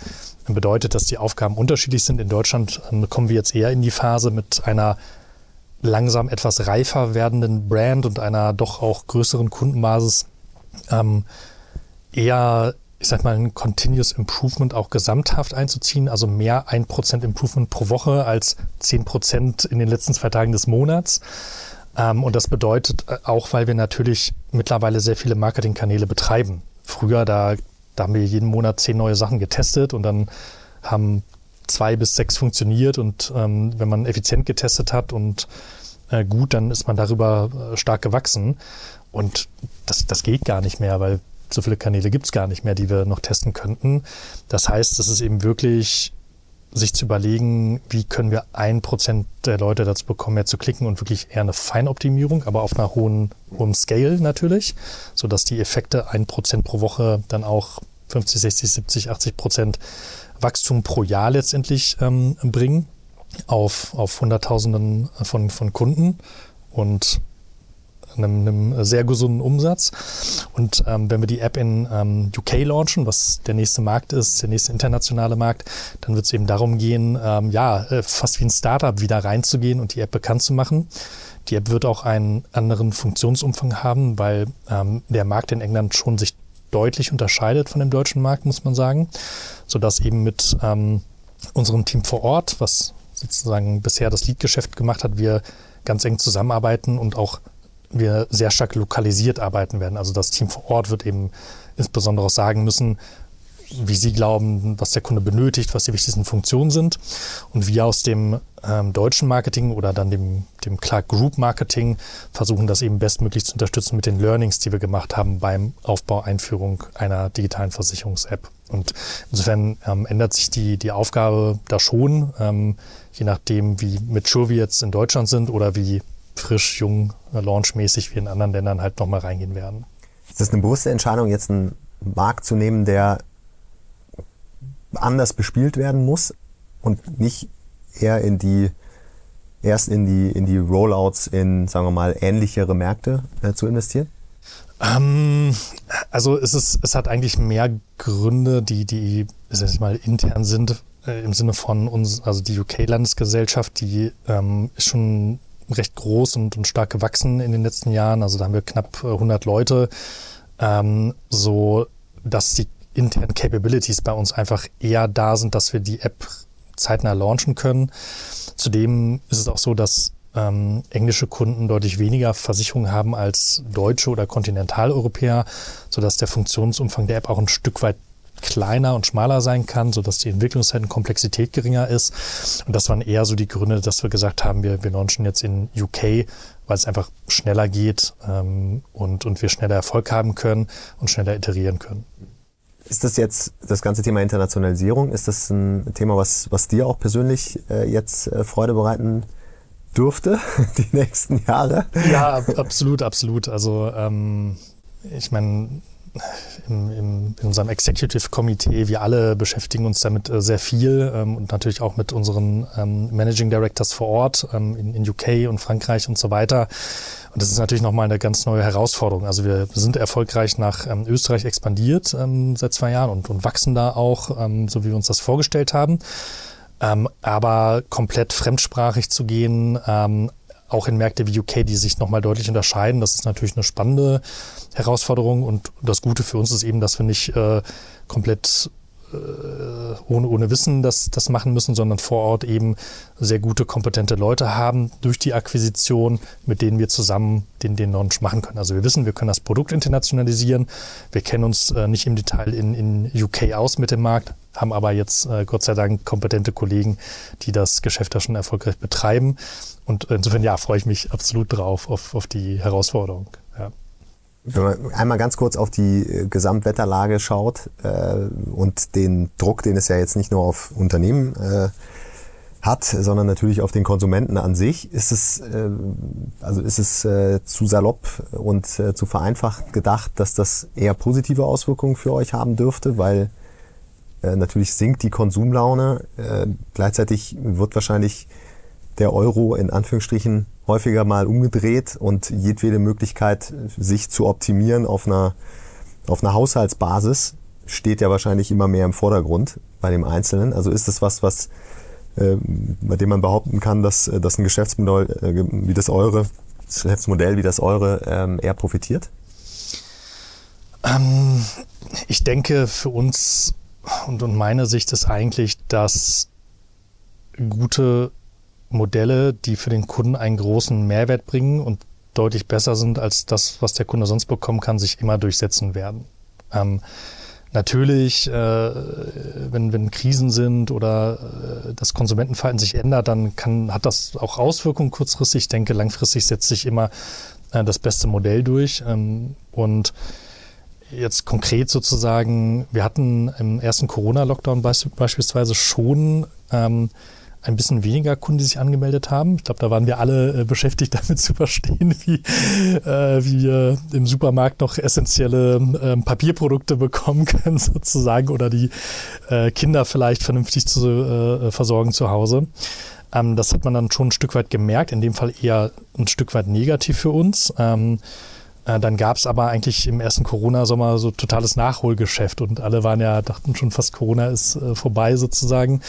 bedeutet, dass die Aufgaben unterschiedlich sind. In Deutschland ähm, kommen wir jetzt eher in die Phase mit einer langsam etwas reifer werdenden Brand und einer doch auch größeren Kundenbasis. Ähm, eher, ich sag mal, ein Continuous Improvement auch gesamthaft einzuziehen, also mehr 1% Improvement pro Woche als 10% in den letzten zwei Tagen des Monats. Ähm, und das bedeutet äh, auch, weil wir natürlich mittlerweile sehr viele Marketingkanäle betreiben. Früher, da, da haben wir jeden Monat zehn neue Sachen getestet und dann haben zwei bis sechs funktioniert. Und ähm, wenn man effizient getestet hat und äh, gut, dann ist man darüber äh, stark gewachsen. Und das, das geht gar nicht mehr, weil so viele Kanäle gibt es gar nicht mehr, die wir noch testen könnten. Das heißt, es ist eben wirklich sich zu überlegen, wie können wir ein Prozent der Leute dazu bekommen, mehr zu klicken und wirklich eher eine Feinoptimierung, aber auf einer hohen, hohen Scale natürlich, sodass die Effekte ein Prozent pro Woche dann auch 50, 60, 70, 80 Prozent Wachstum pro Jahr letztendlich ähm, bringen auf, auf Hunderttausenden von, von Kunden. Und einem, einem sehr gesunden Umsatz. Und ähm, wenn wir die App in ähm, UK launchen, was der nächste Markt ist, der nächste internationale Markt, dann wird es eben darum gehen, ähm, ja, äh, fast wie ein Startup wieder reinzugehen und die App bekannt zu machen. Die App wird auch einen anderen Funktionsumfang haben, weil ähm, der Markt in England schon sich deutlich unterscheidet von dem deutschen Markt, muss man sagen, sodass eben mit ähm, unserem Team vor Ort, was sozusagen bisher das Leadgeschäft gemacht hat, wir ganz eng zusammenarbeiten und auch wir sehr stark lokalisiert arbeiten werden. Also das Team vor Ort wird eben insbesondere auch sagen müssen, wie sie glauben, was der Kunde benötigt, was die wichtigsten Funktionen sind. Und wir aus dem ähm, deutschen Marketing oder dann dem, dem Clark Group Marketing versuchen das eben bestmöglich zu unterstützen mit den Learnings, die wir gemacht haben beim Aufbau, Einführung einer digitalen Versicherungs-App. Und insofern ähm, ändert sich die, die Aufgabe da schon, ähm, je nachdem, wie mature wir jetzt in Deutschland sind oder wie frisch, jung, launchmäßig wie in anderen Ländern halt nochmal reingehen werden. Ist das eine bewusste Entscheidung, jetzt einen Markt zu nehmen, der anders bespielt werden muss und nicht eher in die erst in die in die Rollouts in sagen wir mal ähnlichere Märkte äh, zu investieren? Ähm, also es ist es hat eigentlich mehr Gründe, die die sag ich mal intern sind äh, im Sinne von uns also die UK Landesgesellschaft, die ähm, ist schon recht groß und, und stark gewachsen in den letzten Jahren. Also da haben wir knapp 100 äh, Leute. ähm, so dass die internen Capabilities bei uns einfach eher da sind, dass wir die App zeitnah launchen können. Zudem ist es auch so, dass ähm, englische Kunden deutlich weniger Versicherungen haben als deutsche oder Kontinentaleuropäer, sodass der Funktionsumfang der App auch ein Stück weit kleiner und schmaler sein kann, sodass die Entwicklungszeit und Komplexität geringer ist. Und das waren eher so die Gründe, dass wir gesagt haben, wir, wir launchen jetzt in UK, weil es einfach schneller geht ähm, und, und wir schneller Erfolg haben können und schneller iterieren können. Ist das jetzt das ganze Thema Internationalisierung? Ist das ein Thema, was, was dir auch persönlich äh, jetzt äh, Freude bereiten dürfte, die nächsten Jahre? Ja, absolut, absolut. Also ähm, ich meine, im, im, in unserem Executive Committee, wir alle beschäftigen uns damit äh, sehr viel ähm, und natürlich auch mit unseren ähm, Managing Directors vor Ort ähm, in, in, UK und Frankreich und so weiter. Und das ist natürlich nochmal eine ganz neue Herausforderung. Also wir sind erfolgreich nach ähm, Österreich expandiert ähm, seit zwei Jahren und, und wachsen da auch, ähm, so wie wir uns das vorgestellt haben. aber komplett fremdsprachig zu gehen, auch in Märkte wie UK, die sich nochmal deutlich unterscheiden. Das ist natürlich eine spannende Herausforderung und das Gute für uns ist eben, dass wir nicht äh, komplett ohne, ohne Wissen das, das machen müssen, sondern vor Ort eben sehr gute, kompetente Leute haben durch die Akquisition, mit denen wir zusammen den, den Launch machen können. Also wir wissen, wir können das Produkt internationalisieren. Wir kennen uns äh, nicht im Detail in, in UK aus mit dem Markt, haben aber jetzt äh, Gott sei Dank kompetente Kollegen, die das Geschäft da schon erfolgreich betreiben. Und insofern, ja, freue ich mich absolut drauf, auf, auf die Herausforderung. Wenn man einmal ganz kurz auf die äh, Gesamtwetterlage schaut äh, und den Druck, den es ja jetzt nicht nur auf Unternehmen äh, hat, sondern natürlich auf den Konsumenten an sich, ist es, äh, also ist es äh, zu salopp und äh, zu vereinfacht gedacht, dass das eher positive Auswirkungen für euch haben dürfte, weil äh, natürlich sinkt die Konsumlaune. Äh, gleichzeitig wird wahrscheinlich der Euro in Anführungsstrichen häufiger mal umgedreht und jedwede Möglichkeit, sich zu optimieren auf einer, auf einer Haushaltsbasis, steht ja wahrscheinlich immer mehr im Vordergrund bei dem Einzelnen. Also ist das was, was äh, bei dem man behaupten kann, dass, dass ein Geschäftsmodell äh, wie das eure, Geschäftsmodell wie das eure ähm, eher profitiert? Ähm, ich denke, für uns und, und meine Sicht ist eigentlich, dass gute Modelle, die für den Kunden einen großen Mehrwert bringen und deutlich besser sind als das, was der Kunde sonst bekommen kann, sich immer durchsetzen werden. Ähm, natürlich, äh, wenn, wenn Krisen sind oder äh, das Konsumentenverhalten sich ändert, dann kann, hat das auch Auswirkungen kurzfristig. Ich denke, langfristig setzt sich immer äh, das beste Modell durch. Ähm, und jetzt konkret sozusagen, wir hatten im ersten Corona-Lockdown beispielsweise schon ähm, ein bisschen weniger Kunden, die sich angemeldet haben. Ich glaube, da waren wir alle äh, beschäftigt, damit zu verstehen, wie, äh, wie wir im Supermarkt noch essentielle äh, Papierprodukte bekommen können, sozusagen, oder die äh, Kinder vielleicht vernünftig zu äh, versorgen zu Hause. Ähm, das hat man dann schon ein Stück weit gemerkt, in dem Fall eher ein Stück weit negativ für uns. Ähm, äh, dann gab es aber eigentlich im ersten Corona-Sommer so totales Nachholgeschäft und alle waren ja, dachten schon fast, Corona ist äh, vorbei sozusagen.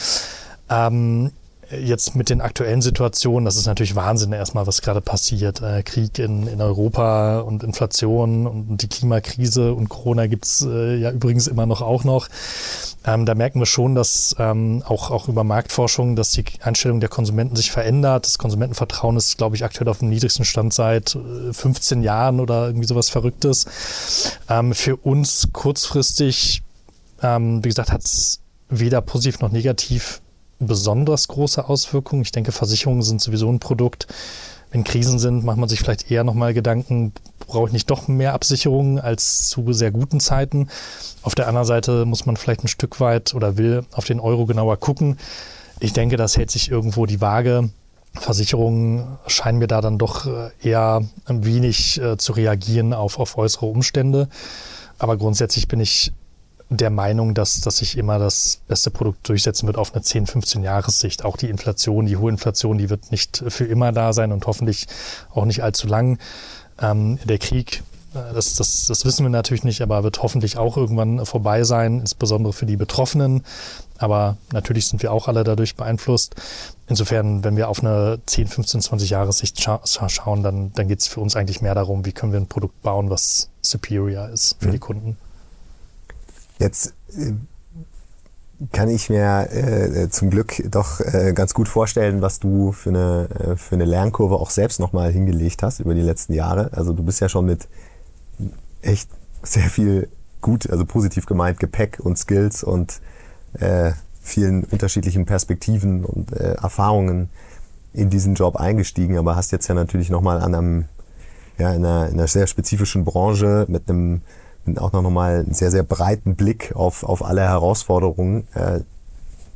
Ähm, jetzt mit den aktuellen Situationen, das ist natürlich Wahnsinn erstmal, was gerade passiert. Äh, Krieg in, in Europa und Inflation und die Klimakrise und Corona gibt's äh, ja übrigens immer noch auch noch. Ähm, da merken wir schon, dass ähm, auch, auch über Marktforschung, dass die Einstellung der Konsumenten sich verändert. Das Konsumentenvertrauen ist, glaube ich, aktuell auf dem niedrigsten Stand seit 15 äh, Jahren oder irgendwie sowas Verrücktes. Ähm, für uns kurzfristig, ähm, wie gesagt, hat's weder positiv noch negativ besonders große Auswirkungen. Ich denke, Versicherungen sind sowieso ein Produkt. Wenn Krisen sind, macht man sich vielleicht eher nochmal Gedanken, brauche ich nicht doch mehr Absicherungen als zu sehr guten Zeiten. Auf der anderen Seite muss man vielleicht ein Stück weit oder will auf den Euro genauer gucken. Ich denke, das hält sich irgendwo die Waage. Versicherungen scheinen mir da dann doch äh, eher ein wenig äh, zu reagieren auf, auf äußere Umstände. Aber grundsätzlich bin ich der Meinung, dass, dass sich immer das beste Produkt durchsetzen wird auf eine 10, 15 Jahressicht. Auch die Inflation, die hohe Inflation, die wird nicht für immer da sein und hoffentlich auch nicht allzu lang. Ähm, der Krieg, äh, das, das, das wissen wir natürlich nicht, aber wird hoffentlich auch irgendwann vorbei sein, insbesondere für die Betroffenen. Aber natürlich sind wir auch alle dadurch beeinflusst. Insofern, wenn wir auf eine 10, 15, 20 Jahressicht scha schauen, dann, dann geht es für uns eigentlich mehr darum, wie können wir ein Produkt bauen, was superior ist für mhm. die Kunden. Jetzt äh, kann ich mir äh, zum Glück doch äh, ganz gut vorstellen, was du für eine, äh, für eine Lernkurve auch selbst nochmal hingelegt hast über die letzten Jahre. Also du bist ja schon mit echt sehr viel gut, also positiv gemeint, Gepäck und Skills und äh, vielen unterschiedlichen Perspektiven und äh, Erfahrungen in diesen Job eingestiegen, aber hast jetzt ja natürlich nochmal an einem, ja, in einer, in einer sehr spezifischen Branche mit einem auch noch mal einen sehr, sehr breiten Blick auf, auf alle Herausforderungen. Äh,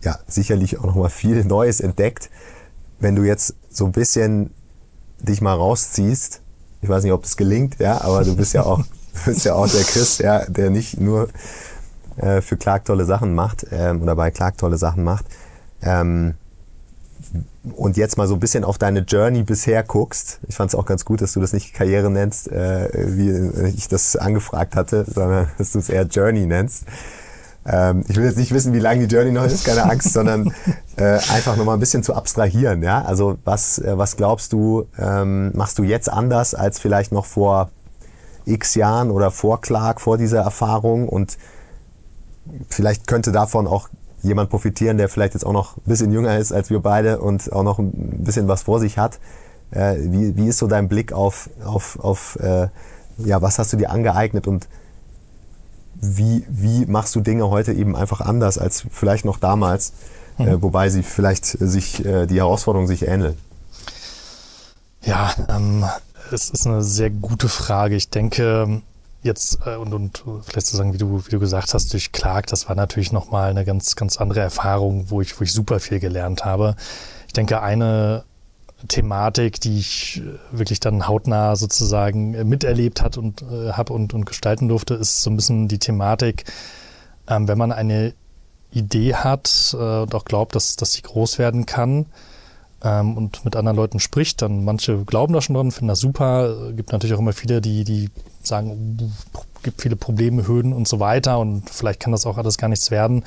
ja, sicherlich auch noch mal viel Neues entdeckt. Wenn du jetzt so ein bisschen dich mal rausziehst, ich weiß nicht, ob das gelingt, ja, aber du bist ja auch, du bist ja auch der Chris, ja, der nicht nur äh, für Clark tolle Sachen macht ähm, oder bei Clark tolle Sachen macht. Ähm, und jetzt mal so ein bisschen auf deine Journey bisher guckst, ich fand es auch ganz gut, dass du das nicht Karriere nennst, äh, wie ich das angefragt hatte, sondern dass du es eher Journey nennst. Ähm, ich will jetzt nicht wissen, wie lang die Journey noch ist, keine Angst, sondern äh, einfach nochmal ein bisschen zu abstrahieren. Ja? Also was, äh, was glaubst du, ähm, machst du jetzt anders als vielleicht noch vor x Jahren oder vor Clark, vor dieser Erfahrung und vielleicht könnte davon auch jemand profitieren, der vielleicht jetzt auch noch ein bisschen jünger ist als wir beide und auch noch ein bisschen was vor sich hat. Äh, wie, wie ist so dein Blick auf, auf, auf äh, ja, was hast du dir angeeignet und wie, wie machst du Dinge heute eben einfach anders als vielleicht noch damals, äh, mhm. äh, wobei sie vielleicht sich, äh, die Herausforderungen sich ähneln? Ja, ähm, es ist eine sehr gute Frage. Ich denke, jetzt äh, und, und vielleicht zu sagen, wie du, wie du gesagt hast, durch Clark, das war natürlich nochmal eine ganz, ganz andere Erfahrung, wo ich, wo ich super viel gelernt habe. Ich denke, eine Thematik, die ich äh, wirklich dann hautnah sozusagen äh, miterlebt hat und äh, habe und, und gestalten durfte, ist so ein bisschen die Thematik, ähm, wenn man eine Idee hat äh, und auch glaubt, dass, dass sie groß werden kann, ähm, und mit anderen Leuten spricht, dann manche glauben da schon dran, finden das super. Gibt natürlich auch immer viele, die, die sagen, gibt viele Probleme, Hürden und so weiter und vielleicht kann das auch alles gar nichts werden.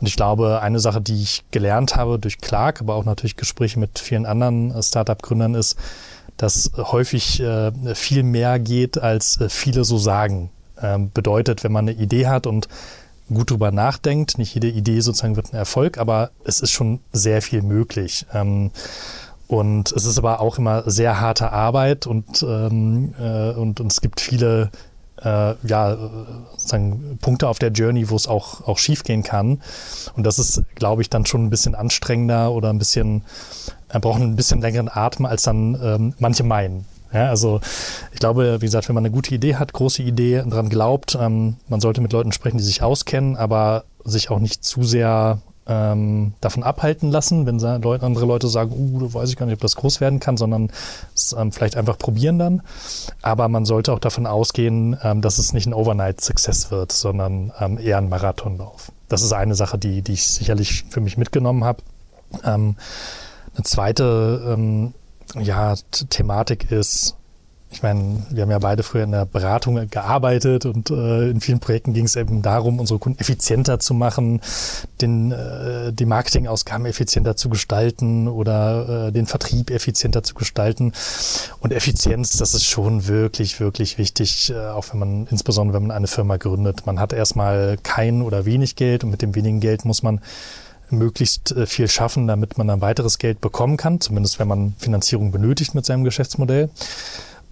Und ich glaube, eine Sache, die ich gelernt habe durch Clark, aber auch natürlich Gespräche mit vielen anderen äh, Startup-Gründern ist, dass häufig äh, viel mehr geht, als äh, viele so sagen. Ähm, bedeutet, wenn man eine Idee hat und gut drüber nachdenkt. Nicht jede Idee sozusagen wird ein Erfolg, aber es ist schon sehr viel möglich. Ähm, und es ist aber auch immer sehr harte Arbeit und, ähm, äh, und, und es gibt viele äh, ja, sozusagen Punkte auf der Journey, wo es auch, auch schief gehen kann. Und das ist, glaube ich, dann schon ein bisschen anstrengender oder ein bisschen, er braucht ein bisschen längeren Atem, als dann ähm, manche meinen. Ja, also ich glaube, wie gesagt, wenn man eine gute Idee hat, große Idee, daran glaubt, ähm, man sollte mit Leuten sprechen, die sich auskennen, aber sich auch nicht zu sehr ähm, davon abhalten lassen, wenn Leute, andere Leute sagen, uh, da weiß ich gar nicht, ob das groß werden kann, sondern es ähm, vielleicht einfach probieren dann. Aber man sollte auch davon ausgehen, ähm, dass es nicht ein Overnight-Success wird, sondern ähm, eher ein Marathonlauf. Das ist eine Sache, die, die ich sicherlich für mich mitgenommen habe. Ähm, eine zweite ähm, ja, Thematik ist, ich meine, wir haben ja beide früher in der Beratung gearbeitet und äh, in vielen Projekten ging es eben darum, unsere Kunden effizienter zu machen, den, äh, die Marketingausgaben effizienter zu gestalten oder äh, den Vertrieb effizienter zu gestalten. Und Effizienz, das ist schon wirklich, wirklich wichtig, äh, auch wenn man, insbesondere wenn man eine Firma gründet. Man hat erstmal kein oder wenig Geld und mit dem wenigen Geld muss man möglichst äh, viel schaffen, damit man dann weiteres Geld bekommen kann, zumindest wenn man Finanzierung benötigt mit seinem Geschäftsmodell.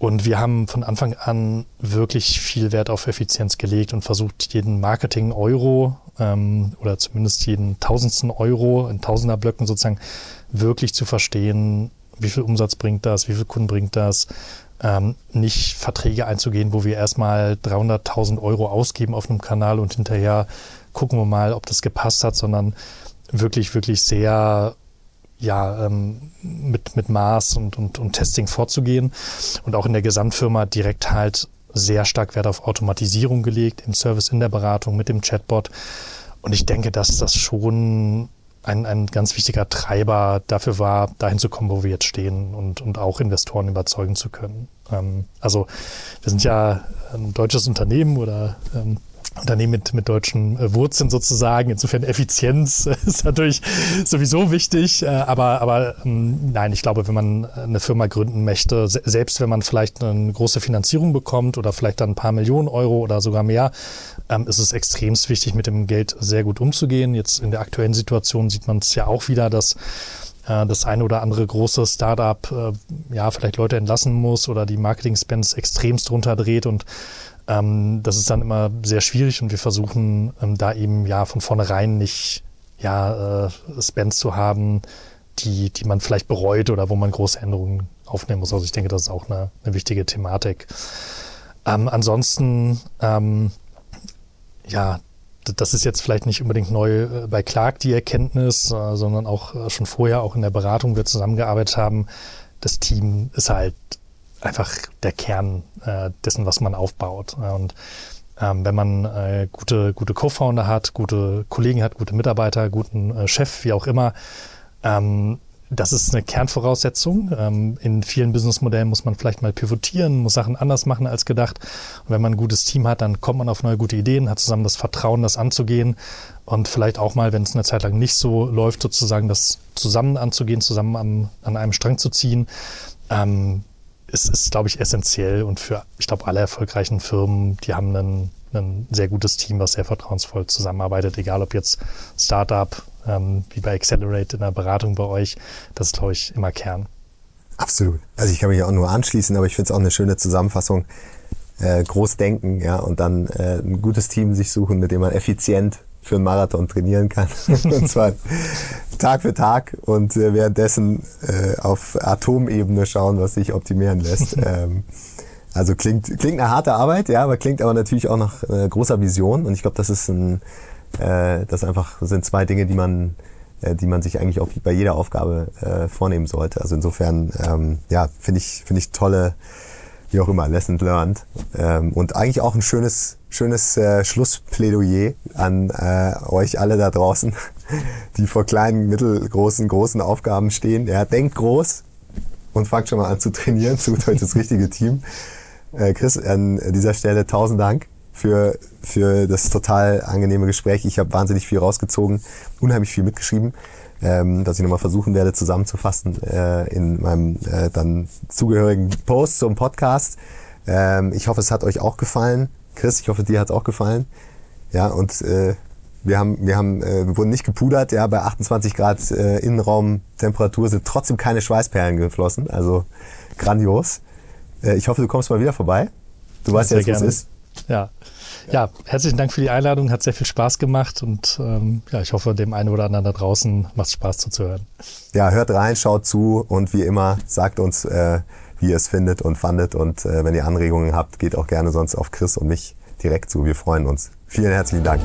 Und wir haben von Anfang an wirklich viel Wert auf Effizienz gelegt und versucht, jeden Marketing-Euro ähm, oder zumindest jeden tausendsten Euro in Tausenderblöcken sozusagen wirklich zu verstehen, wie viel Umsatz bringt das, wie viel Kunden bringt das, ähm, nicht Verträge einzugehen, wo wir erstmal 300.000 Euro ausgeben auf einem Kanal und hinterher gucken wir mal, ob das gepasst hat, sondern wirklich, wirklich sehr ja, ähm, mit, mit Maß und, und, und Testing vorzugehen und auch in der Gesamtfirma direkt halt sehr stark Wert auf Automatisierung gelegt, im Service, in der Beratung, mit dem Chatbot. Und ich denke, dass das schon ein, ein ganz wichtiger Treiber dafür war, dahin zu kommen, wo wir jetzt stehen und, und auch Investoren überzeugen zu können. Ähm, also wir sind ja ein deutsches Unternehmen oder ähm, Unternehmen mit, mit deutschen äh, Wurzeln sozusagen. Insofern Effizienz ist natürlich sowieso wichtig. Äh, aber, aber ähm, nein, ich glaube, wenn man eine Firma gründen möchte, se selbst wenn man vielleicht eine große Finanzierung bekommt oder vielleicht dann ein paar Millionen Euro oder sogar mehr, ähm, ist es extremst wichtig, mit dem Geld sehr gut umzugehen. Jetzt in der aktuellen Situation sieht man es ja auch wieder, dass äh, das eine oder andere große Startup äh, ja vielleicht Leute entlassen muss oder die Marketing-Spends extremst runterdreht und ähm, das ist dann immer sehr schwierig und wir versuchen ähm, da eben ja von vornherein nicht ja, äh, Spends zu haben, die, die man vielleicht bereut oder wo man große Änderungen aufnehmen muss. Also ich denke, das ist auch eine, eine wichtige Thematik. Ähm, ansonsten, ähm, ja, das ist jetzt vielleicht nicht unbedingt neu äh, bei Clark die Erkenntnis, äh, sondern auch äh, schon vorher, auch in der Beratung, wir zusammengearbeitet haben. Das Team ist halt einfach der Kern äh, dessen, was man aufbaut. Und ähm, wenn man äh, gute, gute Co-Founder hat, gute Kollegen hat, gute Mitarbeiter, guten äh, Chef, wie auch immer, ähm, das ist eine Kernvoraussetzung. Ähm, in vielen Businessmodellen muss man vielleicht mal pivotieren, muss Sachen anders machen als gedacht. Und wenn man ein gutes Team hat, dann kommt man auf neue gute Ideen, hat zusammen das Vertrauen, das anzugehen und vielleicht auch mal, wenn es eine Zeit lang nicht so läuft, sozusagen das zusammen anzugehen, zusammen an, an einem Strang zu ziehen. Ähm, ist, ist glaube ich, essentiell und für, ich glaube, alle erfolgreichen Firmen, die haben ein, ein sehr gutes Team, was sehr vertrauensvoll zusammenarbeitet, egal ob jetzt Startup, ähm, wie bei Accelerate in der Beratung bei euch, das ist, glaube ich, immer Kern. Absolut. Also ich kann mich auch nur anschließen, aber ich finde es auch eine schöne Zusammenfassung. Äh, groß denken, ja, und dann äh, ein gutes Team sich suchen, mit dem man effizient für einen Marathon trainieren kann. und zwar Tag für Tag und äh, währenddessen äh, auf Atomebene schauen, was sich optimieren lässt. ähm, also klingt, klingt eine harte Arbeit, ja, aber klingt aber natürlich auch nach äh, großer Vision. Und ich glaube, das ist ein, äh, das einfach sind zwei Dinge, die man, äh, die man sich eigentlich auch bei jeder Aufgabe äh, vornehmen sollte. Also insofern, ähm, ja, finde ich, finde ich tolle, wie auch immer, Lesson learned. Ähm, und eigentlich auch ein schönes, schönes äh, Schlussplädoyer an äh, euch alle da draußen, die vor kleinen, mittelgroßen, großen Aufgaben stehen. Ja, denkt groß und fangt schon mal an zu trainieren, sucht euch das richtige Team. Äh, Chris, an dieser Stelle tausend Dank für, für das total angenehme Gespräch. Ich habe wahnsinnig viel rausgezogen, unheimlich viel mitgeschrieben, ähm, dass ich nochmal versuchen werde zusammenzufassen äh, in meinem äh, dann zugehörigen Post zum Podcast. Ähm, ich hoffe, es hat euch auch gefallen. Chris, ich hoffe, dir hat es auch gefallen. Ja, und äh, wir haben, wir haben, äh, wir wurden nicht gepudert, ja, bei 28 Grad äh, Innenraumtemperatur sind trotzdem keine Schweißperlen geflossen, also grandios. Äh, ich hoffe, du kommst mal wieder vorbei. Du weißt ja, was es ist. Ja. ja, herzlichen Dank für die Einladung, hat sehr viel Spaß gemacht und ähm, ja, ich hoffe, dem einen oder anderen da draußen macht es Spaß zuzuhören. Ja, hört rein, schaut zu und wie immer, sagt uns, äh, wie ihr es findet und fandet und äh, wenn ihr Anregungen habt, geht auch gerne sonst auf Chris und mich direkt zu. Wir freuen uns. Vielen herzlichen Dank.